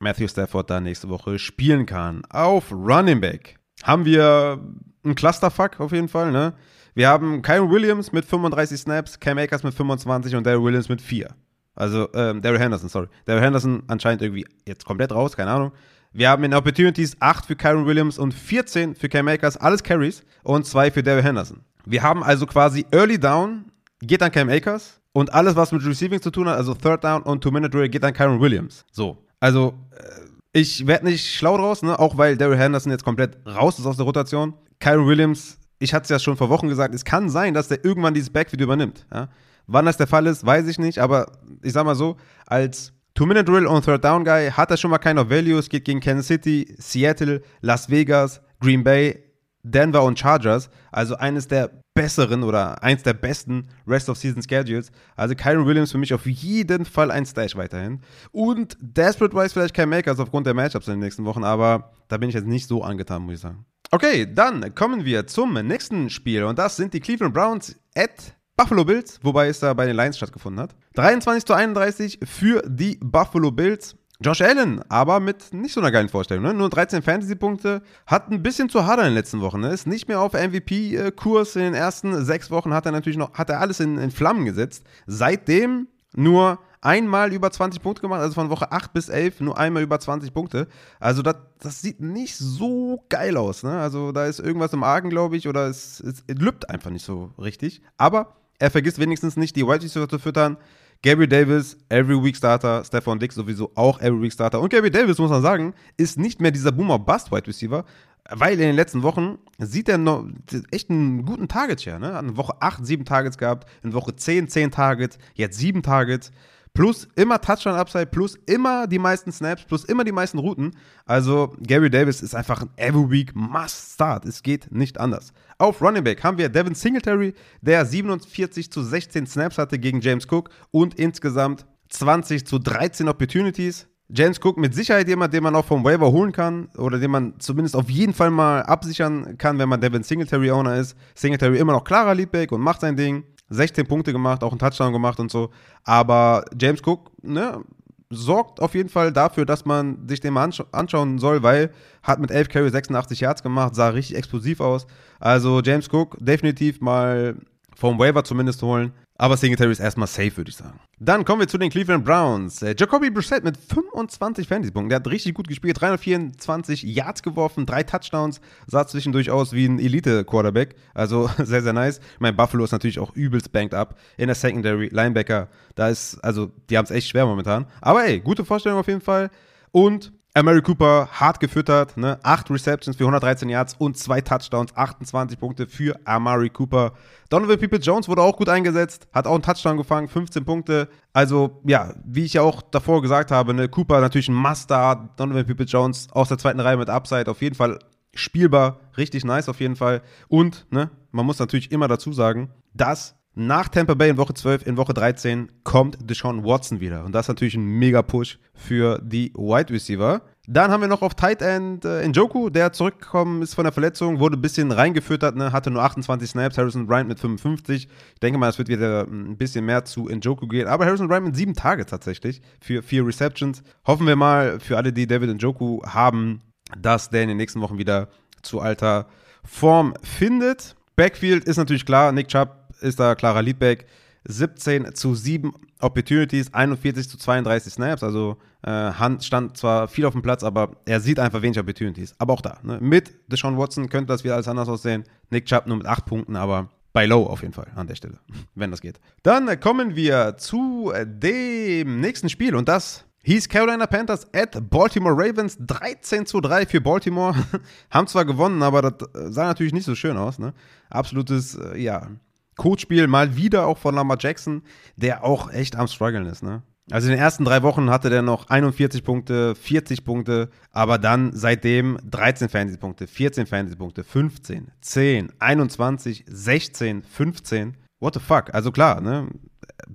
Matthew Stafford da nächste Woche spielen kann. Auf Running Back haben wir einen Clusterfuck auf jeden Fall, ne? Wir haben Kyron Williams mit 35 Snaps, Cam Akers mit 25 und Daryl Williams mit 4. Also, ähm, Daryl Henderson, sorry. Daryl Henderson anscheinend irgendwie jetzt komplett raus, keine Ahnung. Wir haben in Opportunities 8 für Kyron Williams und 14 für Cam Akers, alles Carries und 2 für Daryl Henderson. Wir haben also quasi Early Down geht an Cam Akers und alles, was mit Receiving zu tun hat, also Third Down und Two-Minute-Drill, geht an Kyron Williams. So, also äh, ich werde nicht schlau draus, ne? auch weil Daryl Henderson jetzt komplett raus ist aus der Rotation. Kyron Williams, ich hatte es ja schon vor Wochen gesagt, es kann sein, dass der irgendwann dieses Backfield übernimmt. Ja? Wann das der Fall ist, weiß ich nicht, aber ich sag mal so, als Two-Minute-Drill und Third-Down-Guy hat er schon mal keine Value. Es geht gegen Kansas City, Seattle, Las Vegas, Green Bay, Denver und Chargers. Also eines der besseren oder eins der besten Rest-of-Season-Schedules. Also Kyron Williams für mich auf jeden Fall ein Stash weiterhin. Und Desperate-wise vielleicht kein Makers aufgrund der Matchups in den nächsten Wochen, aber da bin ich jetzt nicht so angetan, muss ich sagen. Okay, dann kommen wir zum nächsten Spiel und das sind die Cleveland Browns at Buffalo Bills, wobei es da bei den Lions stattgefunden hat. 23 zu 31 für die Buffalo Bills. Josh Allen, aber mit nicht so einer geilen Vorstellung. Ne? Nur 13 Fantasy-Punkte. Hat ein bisschen zu hart in den letzten Wochen. Ne? Ist nicht mehr auf MVP-Kurs. In den ersten sechs Wochen hat er natürlich noch, hat er alles in, in Flammen gesetzt. Seitdem nur einmal über 20 Punkte gemacht, also von Woche 8 bis 11 nur einmal über 20 Punkte. Also das, das sieht nicht so geil aus. Ne? Also da ist irgendwas im Argen, glaube ich, oder es, es, es lübt einfach nicht so richtig. Aber er vergisst wenigstens nicht, die White Receiver zu füttern. Gary Davis, Every Week Starter, Stefan Dix sowieso auch Every Week Starter. Und Gary Davis, muss man sagen, ist nicht mehr dieser Boomer-Bust Wide Receiver, weil in den letzten Wochen sieht er noch echt einen guten Target Share. Ne? In Woche 8 7 Targets gehabt, in Woche 10 10 Targets, jetzt 7 Targets plus immer Touchdown-Upside, plus immer die meisten Snaps, plus immer die meisten Routen. Also Gary Davis ist einfach ein Every Week Must-Start. Es geht nicht anders. Auf Running Back haben wir Devin Singletary, der 47 zu 16 Snaps hatte gegen James Cook und insgesamt 20 zu 13 Opportunities. James Cook mit Sicherheit jemand, den man auch vom Waiver holen kann oder den man zumindest auf jeden Fall mal absichern kann, wenn man Devin Singletary Owner ist. Singletary immer noch klarer Leadback und macht sein Ding. 16 Punkte gemacht, auch einen Touchdown gemacht und so. Aber James Cook, ne, sorgt auf jeden Fall dafür, dass man sich den mal ansch anschauen soll, weil hat mit 11 Carry 86 Yards gemacht, sah richtig explosiv aus. Also James Cook definitiv mal vom Waiver zumindest holen. Aber Singletary ist erstmal safe, würde ich sagen. Dann kommen wir zu den Cleveland Browns. Äh, Jacoby Brissett mit 25 Fantasy-Punkten. Der hat richtig gut gespielt. 324 Yards geworfen, drei Touchdowns. Sah zwischendurch aus wie ein Elite-Quarterback. Also sehr, sehr nice. Mein Buffalo ist natürlich auch übelst banked up. In der Secondary, Linebacker. Da ist, also, die haben es echt schwer momentan. Aber ey, gute Vorstellung auf jeden Fall. Und Mary Cooper hart gefüttert, ne? Acht Receptions für 113 Yards und zwei Touchdowns, 28 Punkte für Amari Cooper. Donovan People-Jones wurde auch gut eingesetzt, hat auch einen Touchdown gefangen, 15 Punkte. Also, ja, wie ich ja auch davor gesagt habe, ne? Cooper natürlich ein Must-Start, Donovan People-Jones aus der zweiten Reihe mit Upside, auf jeden Fall spielbar, richtig nice auf jeden Fall. Und, ne, man muss natürlich immer dazu sagen, dass nach Tampa Bay in Woche 12, in Woche 13 kommt Deshaun Watson wieder. Und das ist natürlich ein mega Push für die Wide Receiver. Dann haben wir noch auf Tight End äh, Njoku, der zurückgekommen ist von der Verletzung, wurde ein bisschen reingefüttert, ne, hatte nur 28 Snaps, Harrison Bryant mit 55. Ich denke mal, es wird wieder hm, ein bisschen mehr zu Njoku gehen. Aber Harrison Bryant mit sieben Targets tatsächlich für vier Receptions. Hoffen wir mal für alle, die David Njoku haben, dass der in den nächsten Wochen wieder zu alter Form findet. Backfield ist natürlich klar, Nick Chubb ist da klarer Leadback. 17 zu 7 Opportunities, 41 zu 32 Snaps. Also äh, Hand stand zwar viel auf dem Platz, aber er sieht einfach wenig Opportunities. Aber auch da. Ne? Mit Deshaun Watson könnte das wieder alles anders aussehen. Nick Chubb nur mit 8 Punkten, aber bei Low auf jeden Fall an der Stelle, wenn das geht. Dann kommen wir zu dem nächsten Spiel und das hieß Carolina Panthers at Baltimore Ravens 13 zu 3 für Baltimore. Haben zwar gewonnen, aber das sah natürlich nicht so schön aus. Ne? Absolutes, äh, ja, Coachspiel mal wieder auch von Lamar Jackson, der auch echt am struggeln ist, ne? Also in den ersten drei Wochen hatte der noch 41 Punkte, 40 Punkte, aber dann seitdem 13 Fantasy-Punkte, 14 Fantasy-Punkte, 15, 10, 21, 16, 15. What the fuck? Also klar, ne?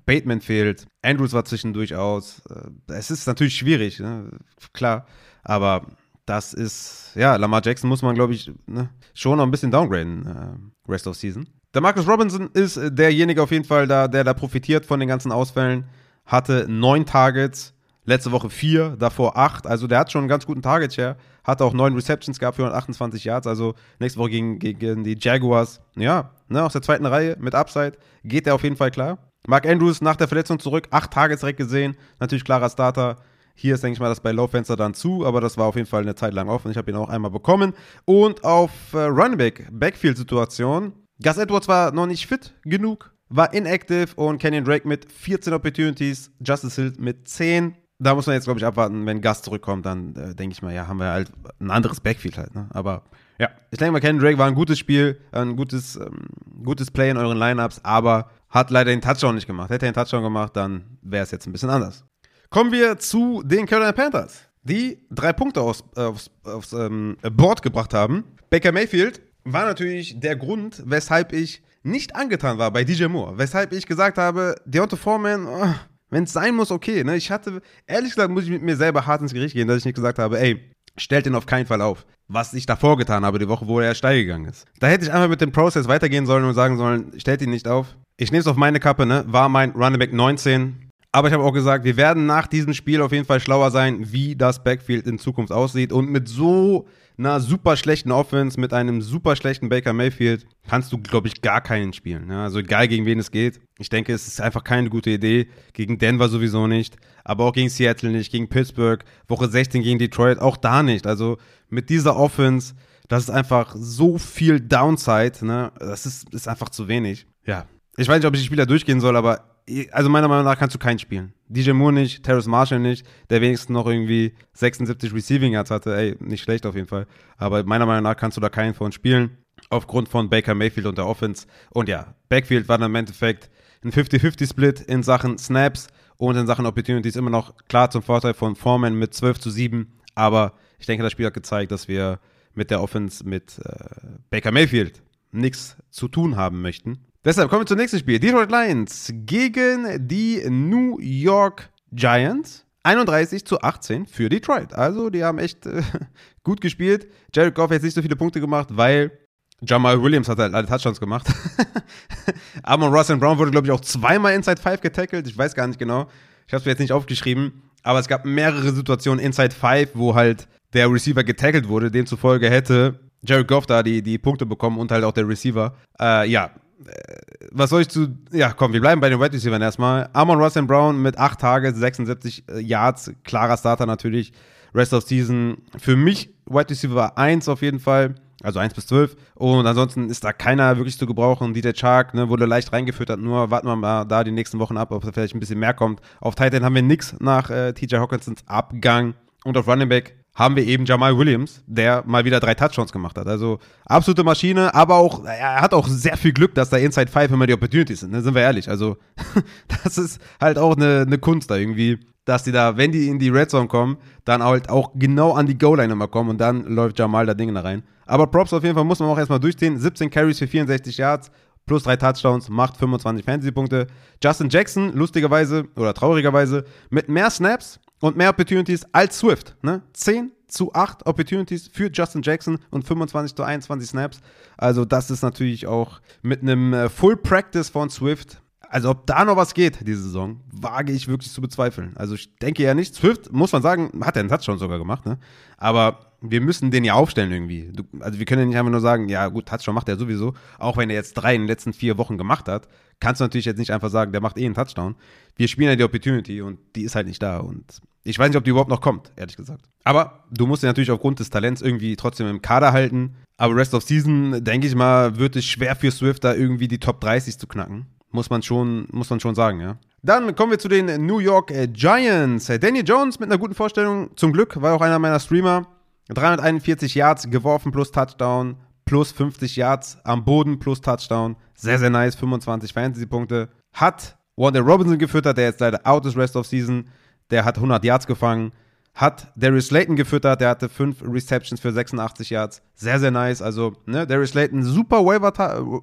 Bateman fehlt, Andrews war zwischendurch aus. Äh, es ist natürlich schwierig, ne? klar, aber das ist, ja, Lamar Jackson muss man, glaube ich, ne, schon noch ein bisschen downgraden, äh, Rest of Season. Der Marcus Robinson ist derjenige auf jeden Fall, da, der da profitiert von den ganzen Ausfällen. Hatte neun Targets, letzte Woche vier, davor acht. Also der hat schon einen ganz guten Target-Share. Hatte auch neun Receptions gehabt für 128 Yards. Also nächste Woche gegen, gegen die Jaguars. Ja, ne, aus der zweiten Reihe mit Upside geht er auf jeden Fall klar. Mark Andrews nach der Verletzung zurück, acht Targets direkt gesehen. Natürlich klarer Starter. Hier ist, denke ich mal, das bei Low Fenster dann zu, aber das war auf jeden Fall eine Zeit lang offen. Ich habe ihn auch einmal bekommen. Und auf äh, Running Back, Backfield-Situation. Gus Edwards war noch nicht fit genug, war inactive und Kenyon Drake mit 14 Opportunities, Justice Hill mit 10. Da muss man jetzt, glaube ich, abwarten, wenn Gus zurückkommt, dann äh, denke ich mal, ja, haben wir halt ein anderes Backfield halt. Ne? Aber ja, ich denke mal, Kenyon Drake war ein gutes Spiel, ein gutes, ähm, gutes Play in euren Lineups, aber hat leider den Touchdown nicht gemacht. Hätte er den Touchdown gemacht, dann wäre es jetzt ein bisschen anders. Kommen wir zu den Carolina Panthers, die drei Punkte aus, aufs, aufs ähm, Board gebracht haben. Baker Mayfield war natürlich der Grund, weshalb ich nicht angetan war bei DJ Moore. Weshalb ich gesagt habe, Deontay Foreman, oh, wenn es sein muss, okay. Ne? Ich hatte, ehrlich gesagt, muss ich mit mir selber hart ins Gericht gehen, dass ich nicht gesagt habe, ey, stellt den auf keinen Fall auf. Was ich davor getan habe, die Woche, wo er steil gegangen ist. Da hätte ich einfach mit dem Prozess weitergehen sollen und sagen sollen, stellt ihn nicht auf. Ich nehme es auf meine Kappe, ne? War mein Running Back 19 aber ich habe auch gesagt, wir werden nach diesem Spiel auf jeden Fall schlauer sein, wie das Backfield in Zukunft aussieht. Und mit so einer super schlechten Offense, mit einem super schlechten Baker Mayfield, kannst du, glaube ich, gar keinen spielen. Ja, also egal, gegen wen es geht. Ich denke, es ist einfach keine gute Idee. Gegen Denver sowieso nicht. Aber auch gegen Seattle nicht, gegen Pittsburgh, Woche 16 gegen Detroit, auch da nicht. Also mit dieser Offense, das ist einfach so viel Downside. Ne? Das ist, ist einfach zu wenig. Ja, ich weiß nicht, ob ich die Spieler durchgehen soll, aber also meiner Meinung nach kannst du keinen spielen. DJ Moore nicht, Terrace Marshall nicht, der wenigstens noch irgendwie 76 Receiving Yards hatte. Ey, nicht schlecht auf jeden Fall. Aber meiner Meinung nach kannst du da keinen von spielen. Aufgrund von Baker Mayfield und der Offense. Und ja, Backfield war dann im Endeffekt ein 50-50-Split in Sachen Snaps und in Sachen Opportunities immer noch klar zum Vorteil von Foreman mit 12 zu 7. Aber ich denke, das Spiel hat gezeigt, dass wir mit der Offense mit äh, Baker Mayfield nichts zu tun haben möchten. Deshalb kommen wir zum nächsten Spiel. Detroit Lions gegen die New York Giants. 31 zu 18 für Detroit. Also, die haben echt äh, gut gespielt. Jared Goff hat jetzt nicht so viele Punkte gemacht, weil Jamal Williams hat halt alle Touchdowns gemacht. Amon Russell Brown wurde, glaube ich, auch zweimal Inside 5 getackelt. Ich weiß gar nicht genau. Ich habe es mir jetzt nicht aufgeschrieben. Aber es gab mehrere Situationen Inside 5, wo halt der Receiver getackelt wurde. Demzufolge hätte Jared Goff da die, die Punkte bekommen und halt auch der Receiver. Äh, ja, was soll ich zu. Ja, komm, wir bleiben bei den Wide Receivers erstmal. Amon Russell Brown mit 8 Tage, 76 äh, Yards, klarer Starter natürlich. Rest of Season für mich Wide Receiver 1 auf jeden Fall. Also 1 bis 12. Und ansonsten ist da keiner wirklich zu gebrauchen. DJ Chark ne, wurde leicht reingefüttert. Nur warten wir mal da die nächsten Wochen ab, ob da vielleicht ein bisschen mehr kommt. Auf Titan haben wir nichts nach äh, TJ Hawkinsons Abgang. Und auf Running Back haben wir eben Jamal Williams, der mal wieder drei Touchdowns gemacht hat. Also absolute Maschine, aber auch, er hat auch sehr viel Glück, dass da Inside Five immer die Opportunities sind, ne? sind wir ehrlich. Also das ist halt auch eine, eine Kunst da irgendwie, dass die da, wenn die in die Red Zone kommen, dann halt auch genau an die Goal-Line immer kommen und dann läuft Jamal da Dinge da rein. Aber Props auf jeden Fall muss man auch erstmal durchziehen. 17 Carries für 64 Yards, plus drei Touchdowns, macht 25 Fantasy-Punkte. Justin Jackson, lustigerweise oder traurigerweise, mit mehr Snaps und mehr Opportunities als Swift. Ne? 10 zu 8 Opportunities für Justin Jackson und 25 zu 21 Snaps. Also das ist natürlich auch mit einem äh, Full Practice von Swift. Also ob da noch was geht diese Saison, wage ich wirklich zu bezweifeln. Also ich denke ja nicht. Swift, muss man sagen, hat er einen Touchdown sogar gemacht. Ne? Aber wir müssen den ja aufstellen irgendwie. Also wir können ja nicht einfach nur sagen, ja gut, Touchdown macht er sowieso. Auch wenn er jetzt drei in den letzten vier Wochen gemacht hat, kannst du natürlich jetzt nicht einfach sagen, der macht eh einen Touchdown. Wir spielen ja die Opportunity und die ist halt nicht da. Und ich weiß nicht, ob die überhaupt noch kommt, ehrlich gesagt. Aber du musst ihn natürlich aufgrund des Talents irgendwie trotzdem im Kader halten. Aber Rest of Season, denke ich mal, wird es schwer für Swift da irgendwie die Top 30 zu knacken. Muss man schon, muss man schon sagen, ja. Dann kommen wir zu den New York Giants. Daniel Jones mit einer guten Vorstellung. Zum Glück war auch einer meiner Streamer. 341 Yards geworfen plus Touchdown, plus 50 Yards am Boden plus Touchdown. Sehr, sehr nice. 25 Fantasy-Punkte. Hat Wanda Robinson gefüttert, der jetzt leider out ist Rest of Season der hat 100 Yards gefangen. Hat Darius Slayton gefüttert, der hatte 5 Receptions für 86 Yards. Sehr, sehr nice. Also, ne, Darius Slayton, super Waiver,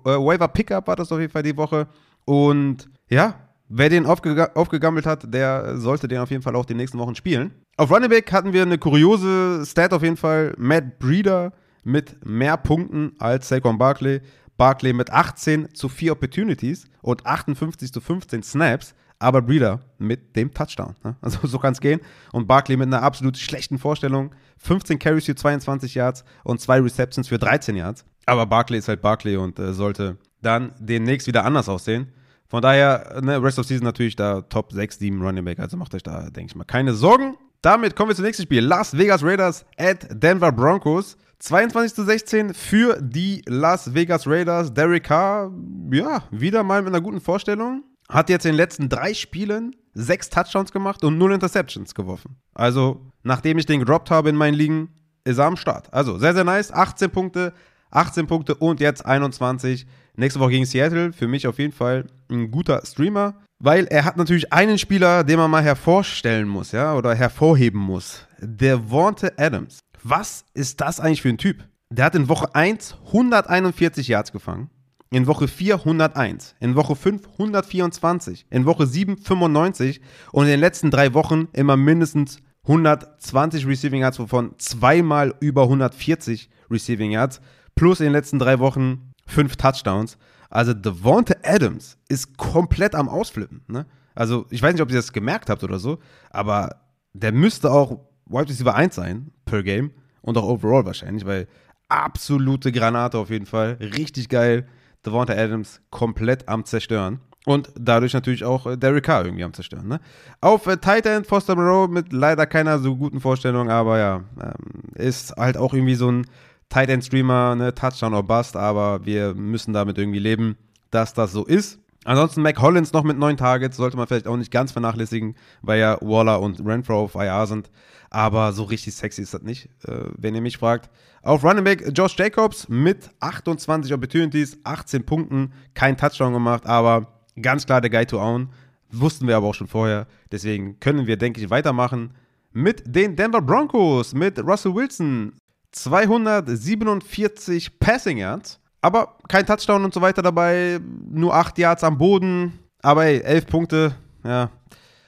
äh, war das auf jeden Fall die Woche. Und ja, wer den aufge aufgegammelt hat, der sollte den auf jeden Fall auch die nächsten Wochen spielen. Auf Running Back hatten wir eine kuriose Stat auf jeden Fall. Matt Breeder mit mehr Punkten als Saquon Barkley. Barkley mit 18 zu 4 Opportunities und 58 zu 15 Snaps, aber Breeder mit dem Touchdown. Ne? Also so kann es gehen. Und Barkley mit einer absolut schlechten Vorstellung. 15 Carries für 22 Yards und zwei Receptions für 13 Yards. Aber Barkley ist halt Barkley und äh, sollte dann demnächst wieder anders aussehen. Von daher, ne, Rest of Season natürlich da Top 6, 7 Running Back. Also macht euch da, denke ich mal, keine Sorgen. Damit kommen wir zum nächsten Spiel. Las Vegas Raiders at Denver Broncos. 22 zu 16 für die Las Vegas Raiders. Derek Carr, ja, wieder mal mit einer guten Vorstellung. Hat jetzt in den letzten drei Spielen sechs Touchdowns gemacht und null Interceptions geworfen. Also, nachdem ich den gedroppt habe in meinen Ligen, ist er am Start. Also, sehr, sehr nice. 18 Punkte, 18 Punkte und jetzt 21. Nächste Woche gegen Seattle. Für mich auf jeden Fall ein guter Streamer. Weil er hat natürlich einen Spieler, den man mal hervorstellen muss, ja, oder hervorheben muss. Der Devonta Adams. Was ist das eigentlich für ein Typ? Der hat in Woche 1 141 Yards gefangen. In Woche 4 101. In Woche 5 124. In Woche 7 95. Und in den letzten drei Wochen immer mindestens 120 Receiving Yards, wovon zweimal über 140 Receiving Yards. Plus in den letzten drei Wochen fünf Touchdowns. Also Devonta Adams ist komplett am Ausflippen. Ne? Also ich weiß nicht, ob ihr das gemerkt habt oder so, aber der müsste auch Wide Receiver 1 sein per Game und auch overall wahrscheinlich, weil absolute Granate auf jeden Fall. Richtig geil. Devonta Adams komplett am Zerstören. Und dadurch natürlich auch äh, Derek Carr irgendwie am Zerstören. Ne? Auf äh, Tight End Foster Moreau mit leider keiner so guten Vorstellung, aber ja, ähm, ist halt auch irgendwie so ein Tight End Streamer, ne, Touchdown or Bust, aber wir müssen damit irgendwie leben, dass das so ist. Ansonsten Mac Hollins noch mit neun Targets, sollte man vielleicht auch nicht ganz vernachlässigen, weil ja Waller und Renfro auf IR sind. Aber so richtig sexy ist das nicht, äh, wenn ihr mich fragt. Auf Running Back Josh Jacobs mit 28 Opportunities, 18 Punkten, kein Touchdown gemacht, aber ganz klar der Guy to own. Wussten wir aber auch schon vorher. Deswegen können wir, denke ich, weitermachen mit den Denver Broncos, mit Russell Wilson, 247 Passing Yards, aber kein Touchdown und so weiter dabei, nur 8 Yards am Boden, aber ey, 11 Punkte, ja,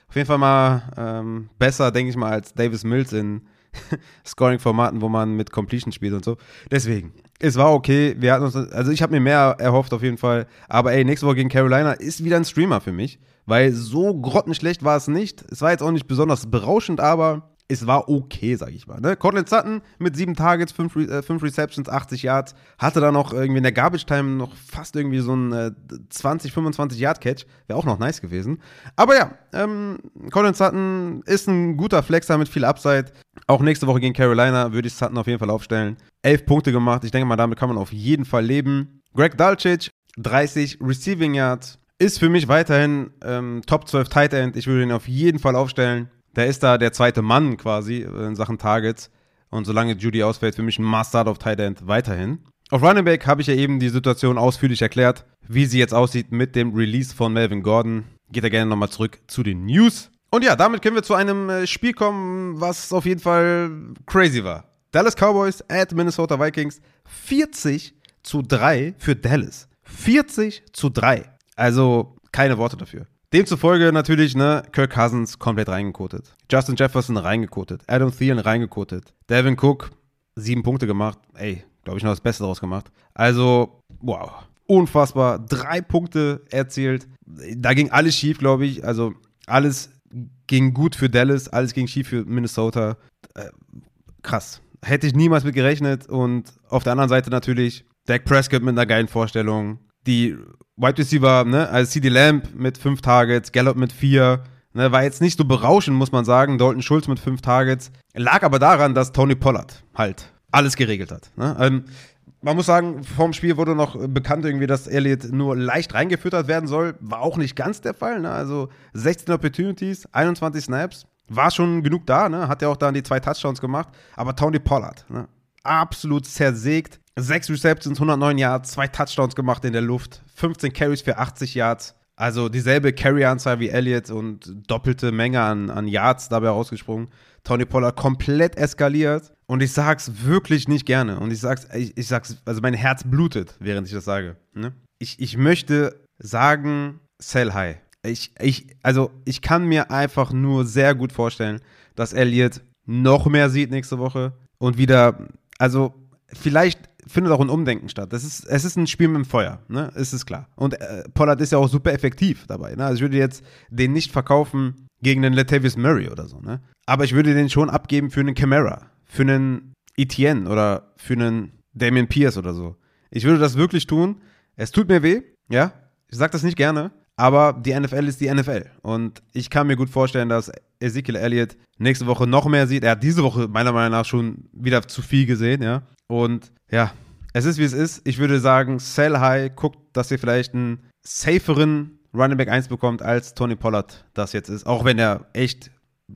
auf jeden Fall mal ähm, besser, denke ich mal, als Davis Mills in Scoring-Formaten, wo man mit Completion spielt und so. Deswegen, es war okay. Wir hatten uns, also ich habe mir mehr erhofft auf jeden Fall. Aber ey, nächste Woche gegen Carolina ist wieder ein Streamer für mich, weil so grottenschlecht war es nicht. Es war jetzt auch nicht besonders berauschend, aber es war okay, sag ich mal. Ne? Cortland Sutton mit sieben Targets, fünf, äh, fünf Receptions, 80 Yards, hatte dann noch irgendwie in der Garbage Time noch fast irgendwie so ein äh, 20, 25 Yard Catch. Wäre auch noch nice gewesen. Aber ja, ähm, Cortland Sutton ist ein guter Flexer mit viel Upside. Auch nächste Woche gegen Carolina würde ich Sutton auf jeden Fall aufstellen. Elf Punkte gemacht. Ich denke mal, damit kann man auf jeden Fall leben. Greg Dulcich, 30 Receiving Yards. Ist für mich weiterhin ähm, Top 12 Tight End. Ich würde ihn auf jeden Fall aufstellen der ist da der zweite Mann quasi in Sachen Targets. Und solange Judy ausfällt, für mich ein Must-Start auf Tight End weiterhin. Auf Running Back habe ich ja eben die Situation ausführlich erklärt, wie sie jetzt aussieht mit dem Release von Melvin Gordon. Geht da gerne nochmal zurück zu den News. Und ja, damit können wir zu einem äh, Spiel kommen, was auf jeden Fall crazy war. Dallas Cowboys at Minnesota Vikings 40 zu 3 für Dallas. 40 zu 3. Also keine Worte dafür. Demzufolge natürlich, ne, Kirk Cousins komplett reingekotet. Justin Jefferson reingekotet. Adam Thielen reingekotet. Devin Cook, sieben Punkte gemacht. Ey, glaube ich, noch das Beste daraus gemacht. Also, wow. Unfassbar. Drei Punkte erzielt. Da ging alles schief, glaube ich. Also, alles ging gut für Dallas, alles ging schief für Minnesota. Äh, krass. Hätte ich niemals mit gerechnet. Und auf der anderen Seite natürlich Dak Prescott mit einer geilen Vorstellung. Die Wide Receiver, ne, also CD Lamb mit fünf Targets, Gallup mit vier, ne, war jetzt nicht so berauschend, muss man sagen. Dalton Schulz mit fünf Targets. Lag aber daran, dass Tony Pollard halt alles geregelt hat. Ne? Ähm, man muss sagen, vorm Spiel wurde noch bekannt irgendwie, dass Elliott nur leicht reingefüttert werden soll. War auch nicht ganz der Fall. Ne? Also 16 Opportunities, 21 Snaps. War schon genug da, ne? Hat ja auch dann die zwei Touchdowns gemacht. Aber Tony Pollard, ne? absolut zersägt. Sechs Receptions, 109 Yards, zwei Touchdowns gemacht in der Luft, 15 Carries für 80 Yards. Also dieselbe Carry-Anzahl wie Elliott und doppelte Menge an, an Yards dabei rausgesprungen. Tony Pollard komplett eskaliert. Und ich sag's wirklich nicht gerne. Und ich sag's, ich, ich sag's, also mein Herz blutet, während ich das sage. Ne? Ich, ich möchte sagen, sell high. ich, ich, also ich kann mir einfach nur sehr gut vorstellen, dass Elliott noch mehr sieht nächste Woche und wieder, also vielleicht findet auch ein Umdenken statt. Das ist, es ist ein Spiel mit dem Feuer, ne? Ist es klar. Und äh, Pollard ist ja auch super effektiv dabei. Ne? Also ich würde jetzt den nicht verkaufen gegen den Latavius Murray oder so, ne? Aber ich würde den schon abgeben für einen Camara, für einen Etienne oder für einen Damian Pierce oder so. Ich würde das wirklich tun. Es tut mir weh, ja. Ich sage das nicht gerne, aber die NFL ist die NFL. Und ich kann mir gut vorstellen, dass Ezekiel Elliott nächste Woche noch mehr sieht. Er hat diese Woche meiner Meinung nach schon wieder zu viel gesehen, ja. Und ja, es ist wie es ist. Ich würde sagen, sell high, guckt, dass ihr vielleicht einen saferen Running Back 1 bekommt, als Tony Pollard das jetzt ist. Auch wenn er echt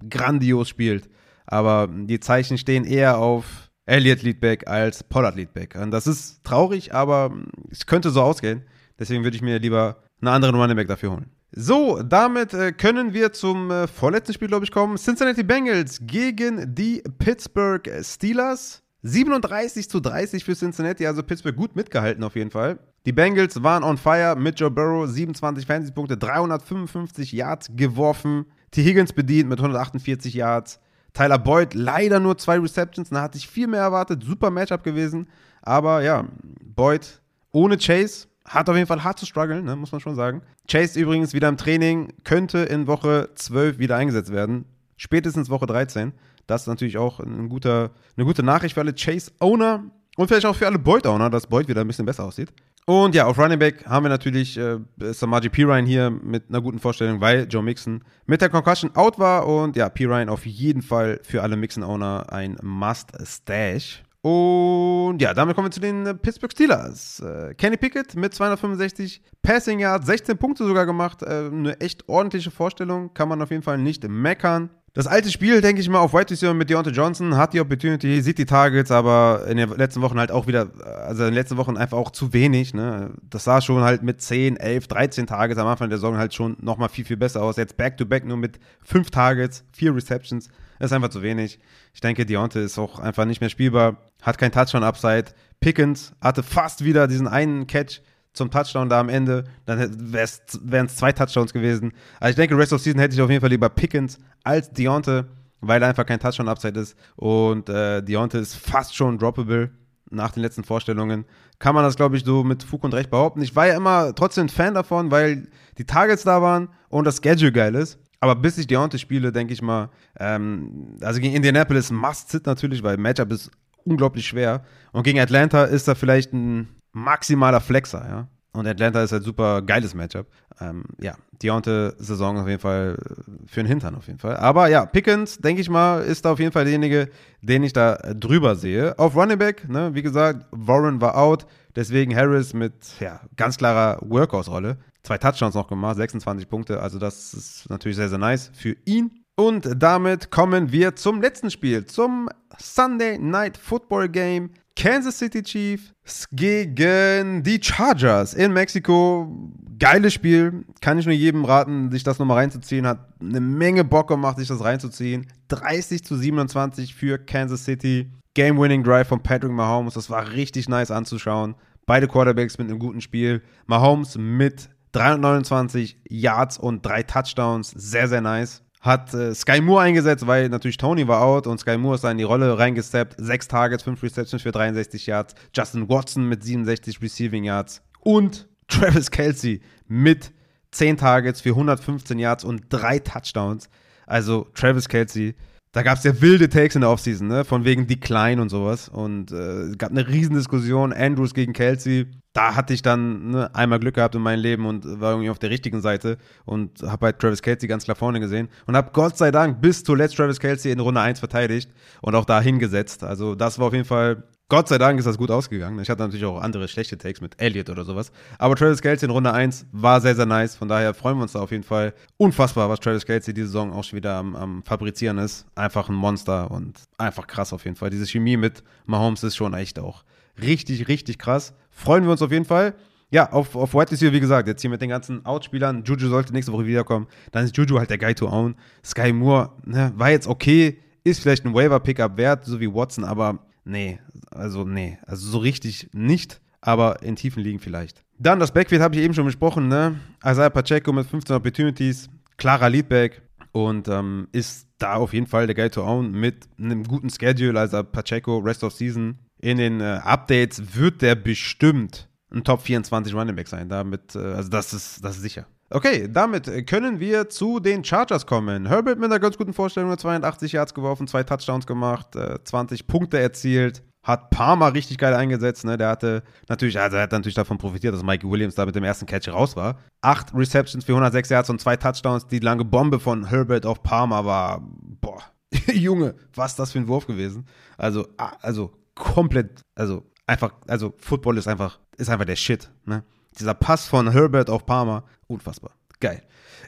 grandios spielt. Aber die Zeichen stehen eher auf Elliott Leadback als Pollard Leadback. Und das ist traurig, aber es könnte so ausgehen. Deswegen würde ich mir lieber einen anderen Running Back dafür holen. So, damit äh, können wir zum äh, vorletzten Spiel, glaube ich, kommen. Cincinnati Bengals gegen die Pittsburgh Steelers. 37 zu 30 für Cincinnati, also Pittsburgh gut mitgehalten auf jeden Fall. Die Bengals waren on fire mit Joe Burrow, 27 Fantasy-Punkte, 355 Yards geworfen. T. Higgins bedient mit 148 Yards. Tyler Boyd leider nur zwei Receptions, da hatte ich viel mehr erwartet. Super Matchup gewesen. Aber ja, Boyd ohne Chase hat auf jeden Fall hart zu strugglen, ne, muss man schon sagen. Chase übrigens wieder im Training, könnte in Woche 12 wieder eingesetzt werden. Spätestens Woche 13. Das ist natürlich auch ein guter, eine gute Nachricht für alle Chase-Owner und vielleicht auch für alle Boyd-Owner, dass Boyd wieder ein bisschen besser aussieht. Und ja, auf Running Back haben wir natürlich äh, Samaji Pirine hier mit einer guten Vorstellung, weil Joe Mixon mit der Concussion out war. Und ja, Pirine auf jeden Fall für alle Mixon-Owner ein Must-Stash. Und ja, damit kommen wir zu den äh, Pittsburgh Steelers. Äh, Kenny Pickett mit 265 Passing Yards, 16 Punkte sogar gemacht. Äh, eine echt ordentliche Vorstellung, kann man auf jeden Fall nicht meckern. Das alte Spiel, denke ich mal, auf White Receiver mit Deontay Johnson hat die Opportunity, sieht die Targets, aber in den letzten Wochen halt auch wieder, also in den letzten Wochen einfach auch zu wenig. Ne? Das sah schon halt mit 10, 11, 13 Targets am Anfang der Saison halt schon nochmal viel, viel besser aus. Jetzt Back-to-Back -back nur mit 5 Targets, 4 Receptions. Das ist einfach zu wenig. Ich denke, Deontay ist auch einfach nicht mehr spielbar, hat kein Touchdown-Upside. Pickens hatte fast wieder diesen einen Catch zum Touchdown da am Ende. Dann wären es zwei Touchdowns gewesen. Also ich denke, Rest of Season hätte ich auf jeden Fall lieber Pickens als Deontay, weil er einfach kein Touchdown-Upside ist. Und äh, Deontay ist fast schon droppable nach den letzten Vorstellungen. Kann man das, glaube ich, so mit Fug und Recht behaupten. Ich war ja immer trotzdem Fan davon, weil die Targets da waren und das Schedule geil ist. Aber bis ich Deontay spiele, denke ich mal, ähm, also gegen Indianapolis must-sit natürlich, weil Matchup ist unglaublich schwer. Und gegen Atlanta ist da vielleicht ein maximaler Flexer, ja. Und Atlanta ist halt super geiles Matchup. Ähm, ja, Deontay-Saison auf jeden Fall für den Hintern auf jeden Fall. Aber ja, Pickens, denke ich mal, ist da auf jeden Fall derjenige, den ich da drüber sehe. Auf Running Back, ne, wie gesagt, Warren war out, deswegen Harris mit ja, ganz klarer Workhouse-Rolle. Zwei Touchdowns noch gemacht, 26 Punkte, also das ist natürlich sehr, sehr nice für ihn. Und damit kommen wir zum letzten Spiel, zum Sunday Night Football Game. Kansas City Chiefs gegen die Chargers in Mexiko. Geiles Spiel. Kann ich nur jedem raten, sich das nochmal reinzuziehen. Hat eine Menge Bock gemacht, sich das reinzuziehen. 30 zu 27 für Kansas City. Game-Winning Drive von Patrick Mahomes. Das war richtig nice anzuschauen. Beide Quarterbacks mit einem guten Spiel. Mahomes mit 329 Yards und drei Touchdowns. Sehr, sehr nice hat äh, Sky Moore eingesetzt, weil natürlich Tony war out und Sky Moore ist da in die Rolle reingesteppt. Sechs Targets, fünf Receptions für 63 Yards. Justin Watson mit 67 Receiving Yards. Und Travis Kelsey mit 10 Targets für 115 Yards und drei Touchdowns. Also Travis Kelsey da gab es ja wilde Takes in der Offseason, ne? Von wegen Decline und sowas. Und äh, es gab eine Riesendiskussion, Andrews gegen Kelsey. Da hatte ich dann ne, einmal Glück gehabt in meinem Leben und war irgendwie auf der richtigen Seite und habe halt Travis Kelsey ganz klar vorne gesehen und habe Gott sei Dank bis zuletzt Travis Kelsey in Runde 1 verteidigt und auch da hingesetzt. Also das war auf jeden Fall Gott sei Dank ist das gut ausgegangen. Ich hatte natürlich auch andere schlechte Takes mit Elliott oder sowas. Aber Travis Kelsey in Runde 1 war sehr, sehr nice. Von daher freuen wir uns da auf jeden Fall. Unfassbar, was Travis Kelsey diese Saison auch schon wieder am, am Fabrizieren ist. Einfach ein Monster und einfach krass auf jeden Fall. Diese Chemie mit Mahomes ist schon echt auch richtig, richtig krass. Freuen wir uns auf jeden Fall. Ja, auf, auf White hier, wie gesagt, jetzt hier mit den ganzen Outspielern. Juju sollte nächste Woche wiederkommen. Dann ist Juju halt der Guy to own. Sky Moore ne, war jetzt okay, ist vielleicht ein Waiver-Pickup wert, so wie Watson, aber nee, also nee, also so richtig nicht, aber in tiefen Ligen vielleicht. Dann das Backfield habe ich eben schon besprochen, ne? Isaiah Pacheco mit 15 Opportunities, klarer Leadback und ähm, ist da auf jeden Fall der Guy to own mit einem guten Schedule. Also Pacheco, Rest of Season. In den äh, Updates wird der bestimmt ein Top 24 Running Back sein. Damit, äh, also das ist, das ist sicher. Okay, damit können wir zu den Chargers kommen. Herbert mit einer ganz guten Vorstellung, 82 Yards geworfen, zwei Touchdowns gemacht, äh, 20 Punkte erzielt hat Palmer richtig geil eingesetzt. Ne? Der hatte natürlich, also er hat natürlich davon profitiert, dass Mike Williams da mit dem ersten Catch raus war. Acht Receptions für 106 Yards und zwei Touchdowns. Die lange Bombe von Herbert auf Palmer war, boah, Junge, was das für ein Wurf gewesen? Also, also komplett, also einfach, also Football ist einfach, ist einfach der Shit. Ne? Dieser Pass von Herbert auf Palmer, unfassbar. Geil.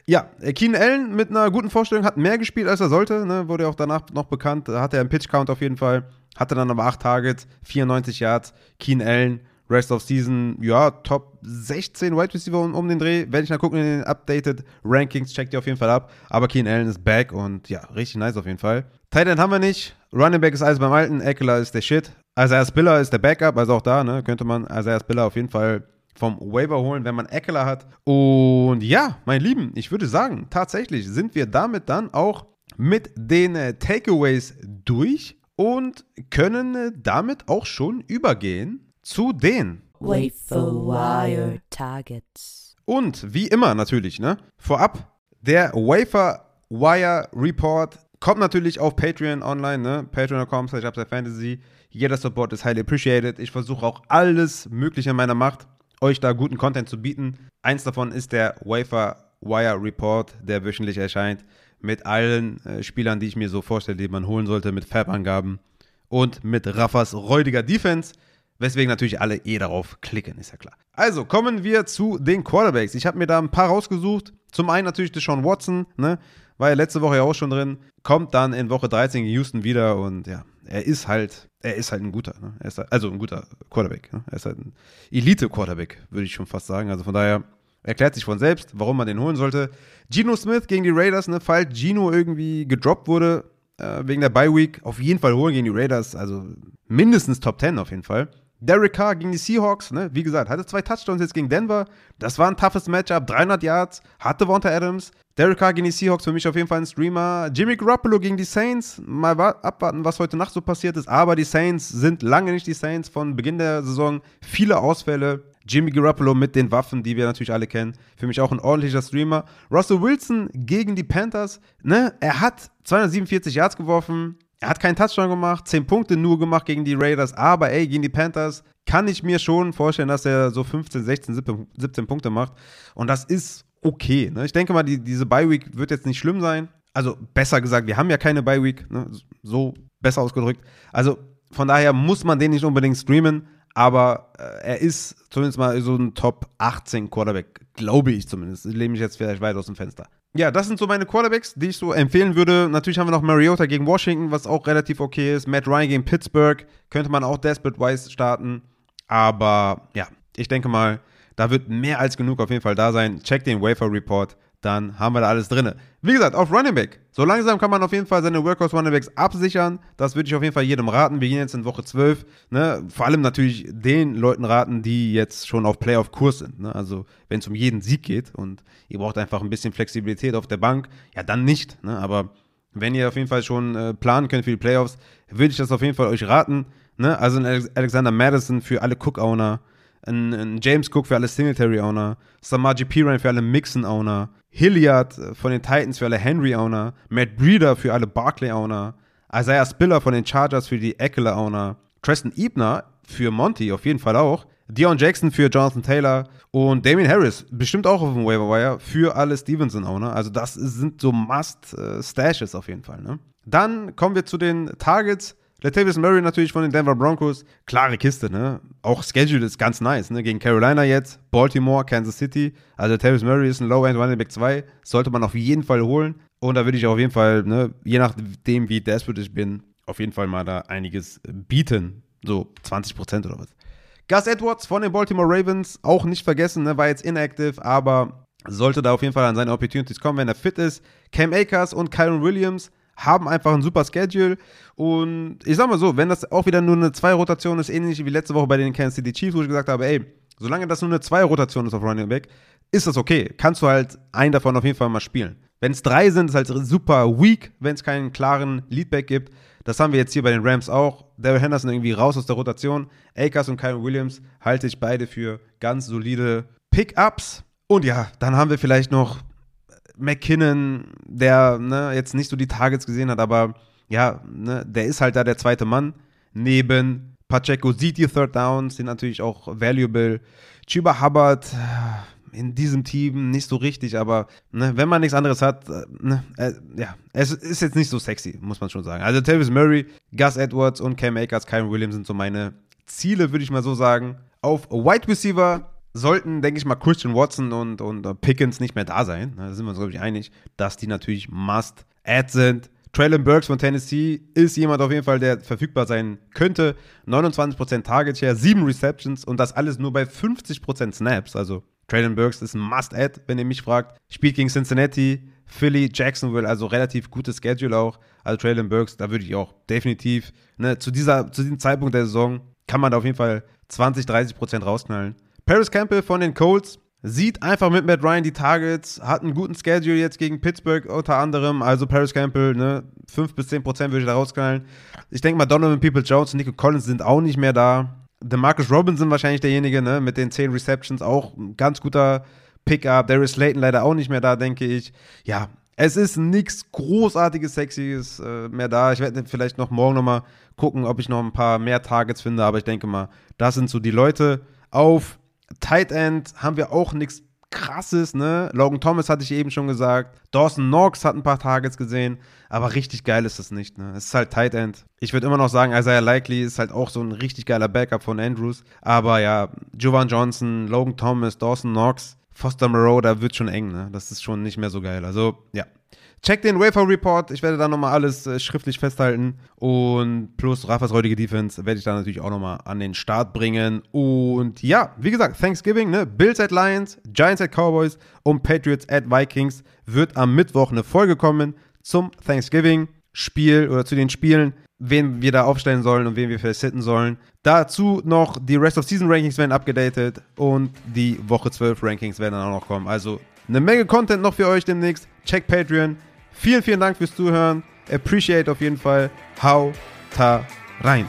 Ja, Keen Allen mit einer guten Vorstellung hat mehr gespielt, als er sollte. Ne? Wurde auch danach noch bekannt. Da hatte er einen Pitch-Count auf jeden Fall. Hatte dann aber 8 Targets, 94 Yards. Keen Allen, Rest of Season, ja, Top 16 Wide Receiver um, um den Dreh. Werde ich mal gucken in den Updated Rankings, checkt ihr auf jeden Fall ab. Aber Keen Allen ist back und ja, richtig nice auf jeden Fall. Tight End haben wir nicht. Running Back ist alles beim Alten. Eckler ist der Shit. Isaiah Spiller ist der Backup, also auch da, ne, könnte man Isaiah Spiller auf jeden Fall vom Waiver holen, wenn man Eckler hat. Und ja, mein Lieben, ich würde sagen, tatsächlich sind wir damit dann auch mit den äh, Takeaways durch und können damit auch schon übergehen zu den Wafer Wire Targets. Und wie immer natürlich, ne? Vorab, der Wafer Wire Report kommt natürlich auf Patreon online, ne? Patreon.com slash Fantasy. Jeder Support ist highly appreciated. Ich versuche auch alles Mögliche in meiner Macht, euch da guten Content zu bieten. Eins davon ist der Wafer Wire Report, der wöchentlich erscheint mit allen äh, Spielern, die ich mir so vorstelle, die man holen sollte, mit Fab-Angaben und mit Raffas räudiger Defense, weswegen natürlich alle eh darauf klicken, ist ja klar. Also kommen wir zu den Quarterbacks. Ich habe mir da ein paar rausgesucht. Zum einen natürlich Deshaun Watson, ne? war ja letzte Woche ja auch schon drin, kommt dann in Woche 13 in Houston wieder und ja, er ist halt, er ist halt ein guter, ne? halt, also ein guter Quarterback. Ne? Er ist halt ein Elite-Quarterback, würde ich schon fast sagen. Also von daher Erklärt sich von selbst, warum man den holen sollte. Geno Smith gegen die Raiders, ne, falls Geno irgendwie gedroppt wurde äh, wegen der Bye Week, auf jeden Fall holen gegen die Raiders, also mindestens Top 10 auf jeden Fall. Derek Carr gegen die Seahawks, ne? wie gesagt, hatte zwei Touchdowns jetzt gegen Denver. Das war ein toughes Matchup, 300 Yards, hatte Wonta Adams. Derek Carr gegen die Seahawks für mich auf jeden Fall ein Streamer. Jimmy Garoppolo gegen die Saints, mal abwarten, was heute Nacht so passiert ist. Aber die Saints sind lange nicht die Saints von Beginn der Saison. Viele Ausfälle. Jimmy Garoppolo mit den Waffen, die wir natürlich alle kennen. Für mich auch ein ordentlicher Streamer. Russell Wilson gegen die Panthers. Ne? Er hat 247 Yards geworfen. Er hat keinen Touchdown gemacht, 10 Punkte nur gemacht gegen die Raiders. Aber ey, gegen die Panthers kann ich mir schon vorstellen, dass er so 15, 16, 17, 17 Punkte macht. Und das ist okay. Ne? Ich denke mal, die, diese Bye-Week wird jetzt nicht schlimm sein. Also besser gesagt, wir haben ja keine Bye-Week. Ne? So besser ausgedrückt. Also von daher muss man den nicht unbedingt streamen aber äh, er ist zumindest mal so ein Top 18 Quarterback, glaube ich zumindest. Ich lehne mich jetzt vielleicht weit aus dem Fenster. Ja, das sind so meine Quarterbacks, die ich so empfehlen würde. Natürlich haben wir noch Mariota gegen Washington, was auch relativ okay ist. Matt Ryan gegen Pittsburgh könnte man auch desperate wise starten. Aber ja, ich denke mal, da wird mehr als genug auf jeden Fall da sein. Check den Wafer Report dann haben wir da alles drin. Wie gesagt, auf Running Back. So langsam kann man auf jeden Fall seine Workhorse Running Backs absichern. Das würde ich auf jeden Fall jedem raten. Wir gehen jetzt in Woche 12. Ne? Vor allem natürlich den Leuten raten, die jetzt schon auf Playoff-Kurs sind. Ne? Also wenn es um jeden Sieg geht und ihr braucht einfach ein bisschen Flexibilität auf der Bank, ja dann nicht. Ne? Aber wenn ihr auf jeden Fall schon äh, planen könnt für die Playoffs, würde ich das auf jeden Fall euch raten. Ne? Also Alexander Madison für alle Cook-Owner ein, ein, James Cook für alle Singletary-Owner, Samaji Piran für alle Mixon-Owner, Hilliard von den Titans für alle Henry-Owner, Matt Breeder für alle Barclay-Owner, Isaiah Spiller von den Chargers für die Eckler-Owner, Tristan Ebner für Monty auf jeden Fall auch, Dion Jackson für Jonathan Taylor und Damien Harris bestimmt auch auf dem Waiver Wire für alle Stevenson-Owner. Also das sind so Must-Stashes auf jeden Fall. Ne? Dann kommen wir zu den Targets. Latavius Murray natürlich von den Denver Broncos. Klare Kiste, ne? Auch Schedule ist ganz nice, ne? Gegen Carolina jetzt, Baltimore, Kansas City. Also Latavius Murray ist ein Low-End Running Back 2. Sollte man auf jeden Fall holen. Und da würde ich auf jeden Fall, ne, je nachdem, wie desperate ich bin, auf jeden Fall mal da einiges bieten. So 20% oder was. Gus Edwards von den Baltimore Ravens, auch nicht vergessen, ne? War jetzt inactive, aber sollte da auf jeden Fall an seine Opportunities kommen, wenn er fit ist. Cam Akers und Kyron Williams haben einfach ein super Schedule. Und ich sag mal so, wenn das auch wieder nur eine Zwei-Rotation ist, ähnlich wie letzte Woche bei den Kansas City Chiefs, wo ich gesagt habe, ey, Solange das nur eine Zwei-Rotation ist auf Running Back, ist das okay. Kannst du halt einen davon auf jeden Fall mal spielen. Wenn es drei sind, ist halt super weak, wenn es keinen klaren Leadback gibt. Das haben wir jetzt hier bei den Rams auch. Daryl Henderson irgendwie raus aus der Rotation. Akers und Kyron Williams halte ich beide für ganz solide Pickups. Und ja, dann haben wir vielleicht noch McKinnon, der ne, jetzt nicht so die Targets gesehen hat, aber ja, ne, der ist halt da der zweite Mann. Neben Pacheco sieht die Third Downs, sind natürlich auch valuable. Chuba Hubbard äh, in diesem Team nicht so richtig, aber ne, wenn man nichts anderes hat, äh, ne, äh, ja, es ist jetzt nicht so sexy, muss man schon sagen. Also Tavis Murray, Gus Edwards und Cam Akers, Kyron Williams sind so meine Ziele, würde ich mal so sagen. Auf Wide Receiver sollten, denke ich mal, Christian Watson und, und Pickens nicht mehr da sein. Da sind wir uns, glaube ich, einig, dass die natürlich Must-Add sind. Traylon Burks von Tennessee ist jemand auf jeden Fall, der verfügbar sein könnte. 29% Target Share, 7 Receptions und das alles nur bei 50% Snaps. Also Traylon Burks ist ein Must-Add, wenn ihr mich fragt. Spielt gegen Cincinnati, Philly, Jacksonville, also relativ gutes Schedule auch. Also Traylon Burks, da würde ich auch definitiv, ne, zu, dieser, zu diesem Zeitpunkt der Saison kann man da auf jeden Fall 20, 30% rausknallen. Paris Campbell von den Colts sieht einfach mit Matt Ryan die Targets, hat einen guten Schedule jetzt gegen Pittsburgh unter anderem. Also Paris Campbell, ne, 5 bis 10 Prozent würde ich da rausknallen. Ich denke mal, Donovan People Jones und Nico Collins sind auch nicht mehr da. DeMarcus Robinson wahrscheinlich derjenige, ne, mit den 10 Receptions, auch ein ganz guter Pickup. Darius Slayton leider auch nicht mehr da, denke ich. Ja, es ist nichts großartiges, sexyes äh, mehr da. Ich werde vielleicht noch morgen nochmal gucken, ob ich noch ein paar mehr Targets finde, aber ich denke mal, das sind so die Leute auf Tight End haben wir auch nichts krasses, ne? Logan Thomas hatte ich eben schon gesagt. Dawson Knox hat ein paar Targets gesehen, aber richtig geil ist das nicht, ne? Es ist halt Tight End. Ich würde immer noch sagen, Isaiah Likely ist halt auch so ein richtig geiler Backup von Andrews. Aber ja, Jovan Johnson, Logan Thomas, Dawson Knox, Foster Moreau, da wird schon eng, ne? Das ist schon nicht mehr so geil. Also, ja. Check den Wafer Report. Ich werde da nochmal alles äh, schriftlich festhalten. Und plus Rafas heutige Defense werde ich da natürlich auch nochmal an den Start bringen. Und ja, wie gesagt, Thanksgiving, ne? Bills at Lions, Giants at Cowboys und Patriots at Vikings wird am Mittwoch eine Folge kommen zum Thanksgiving-Spiel oder zu den Spielen, wen wir da aufstellen sollen und wen wir sitten sollen. Dazu noch die Rest of Season Rankings werden abgedatet und die Woche 12 Rankings werden dann auch noch kommen. Also eine Menge Content noch für euch demnächst. Check Patreon. Vielen, vielen Dank fürs Zuhören. Appreciate auf jeden Fall. Hau ta rein.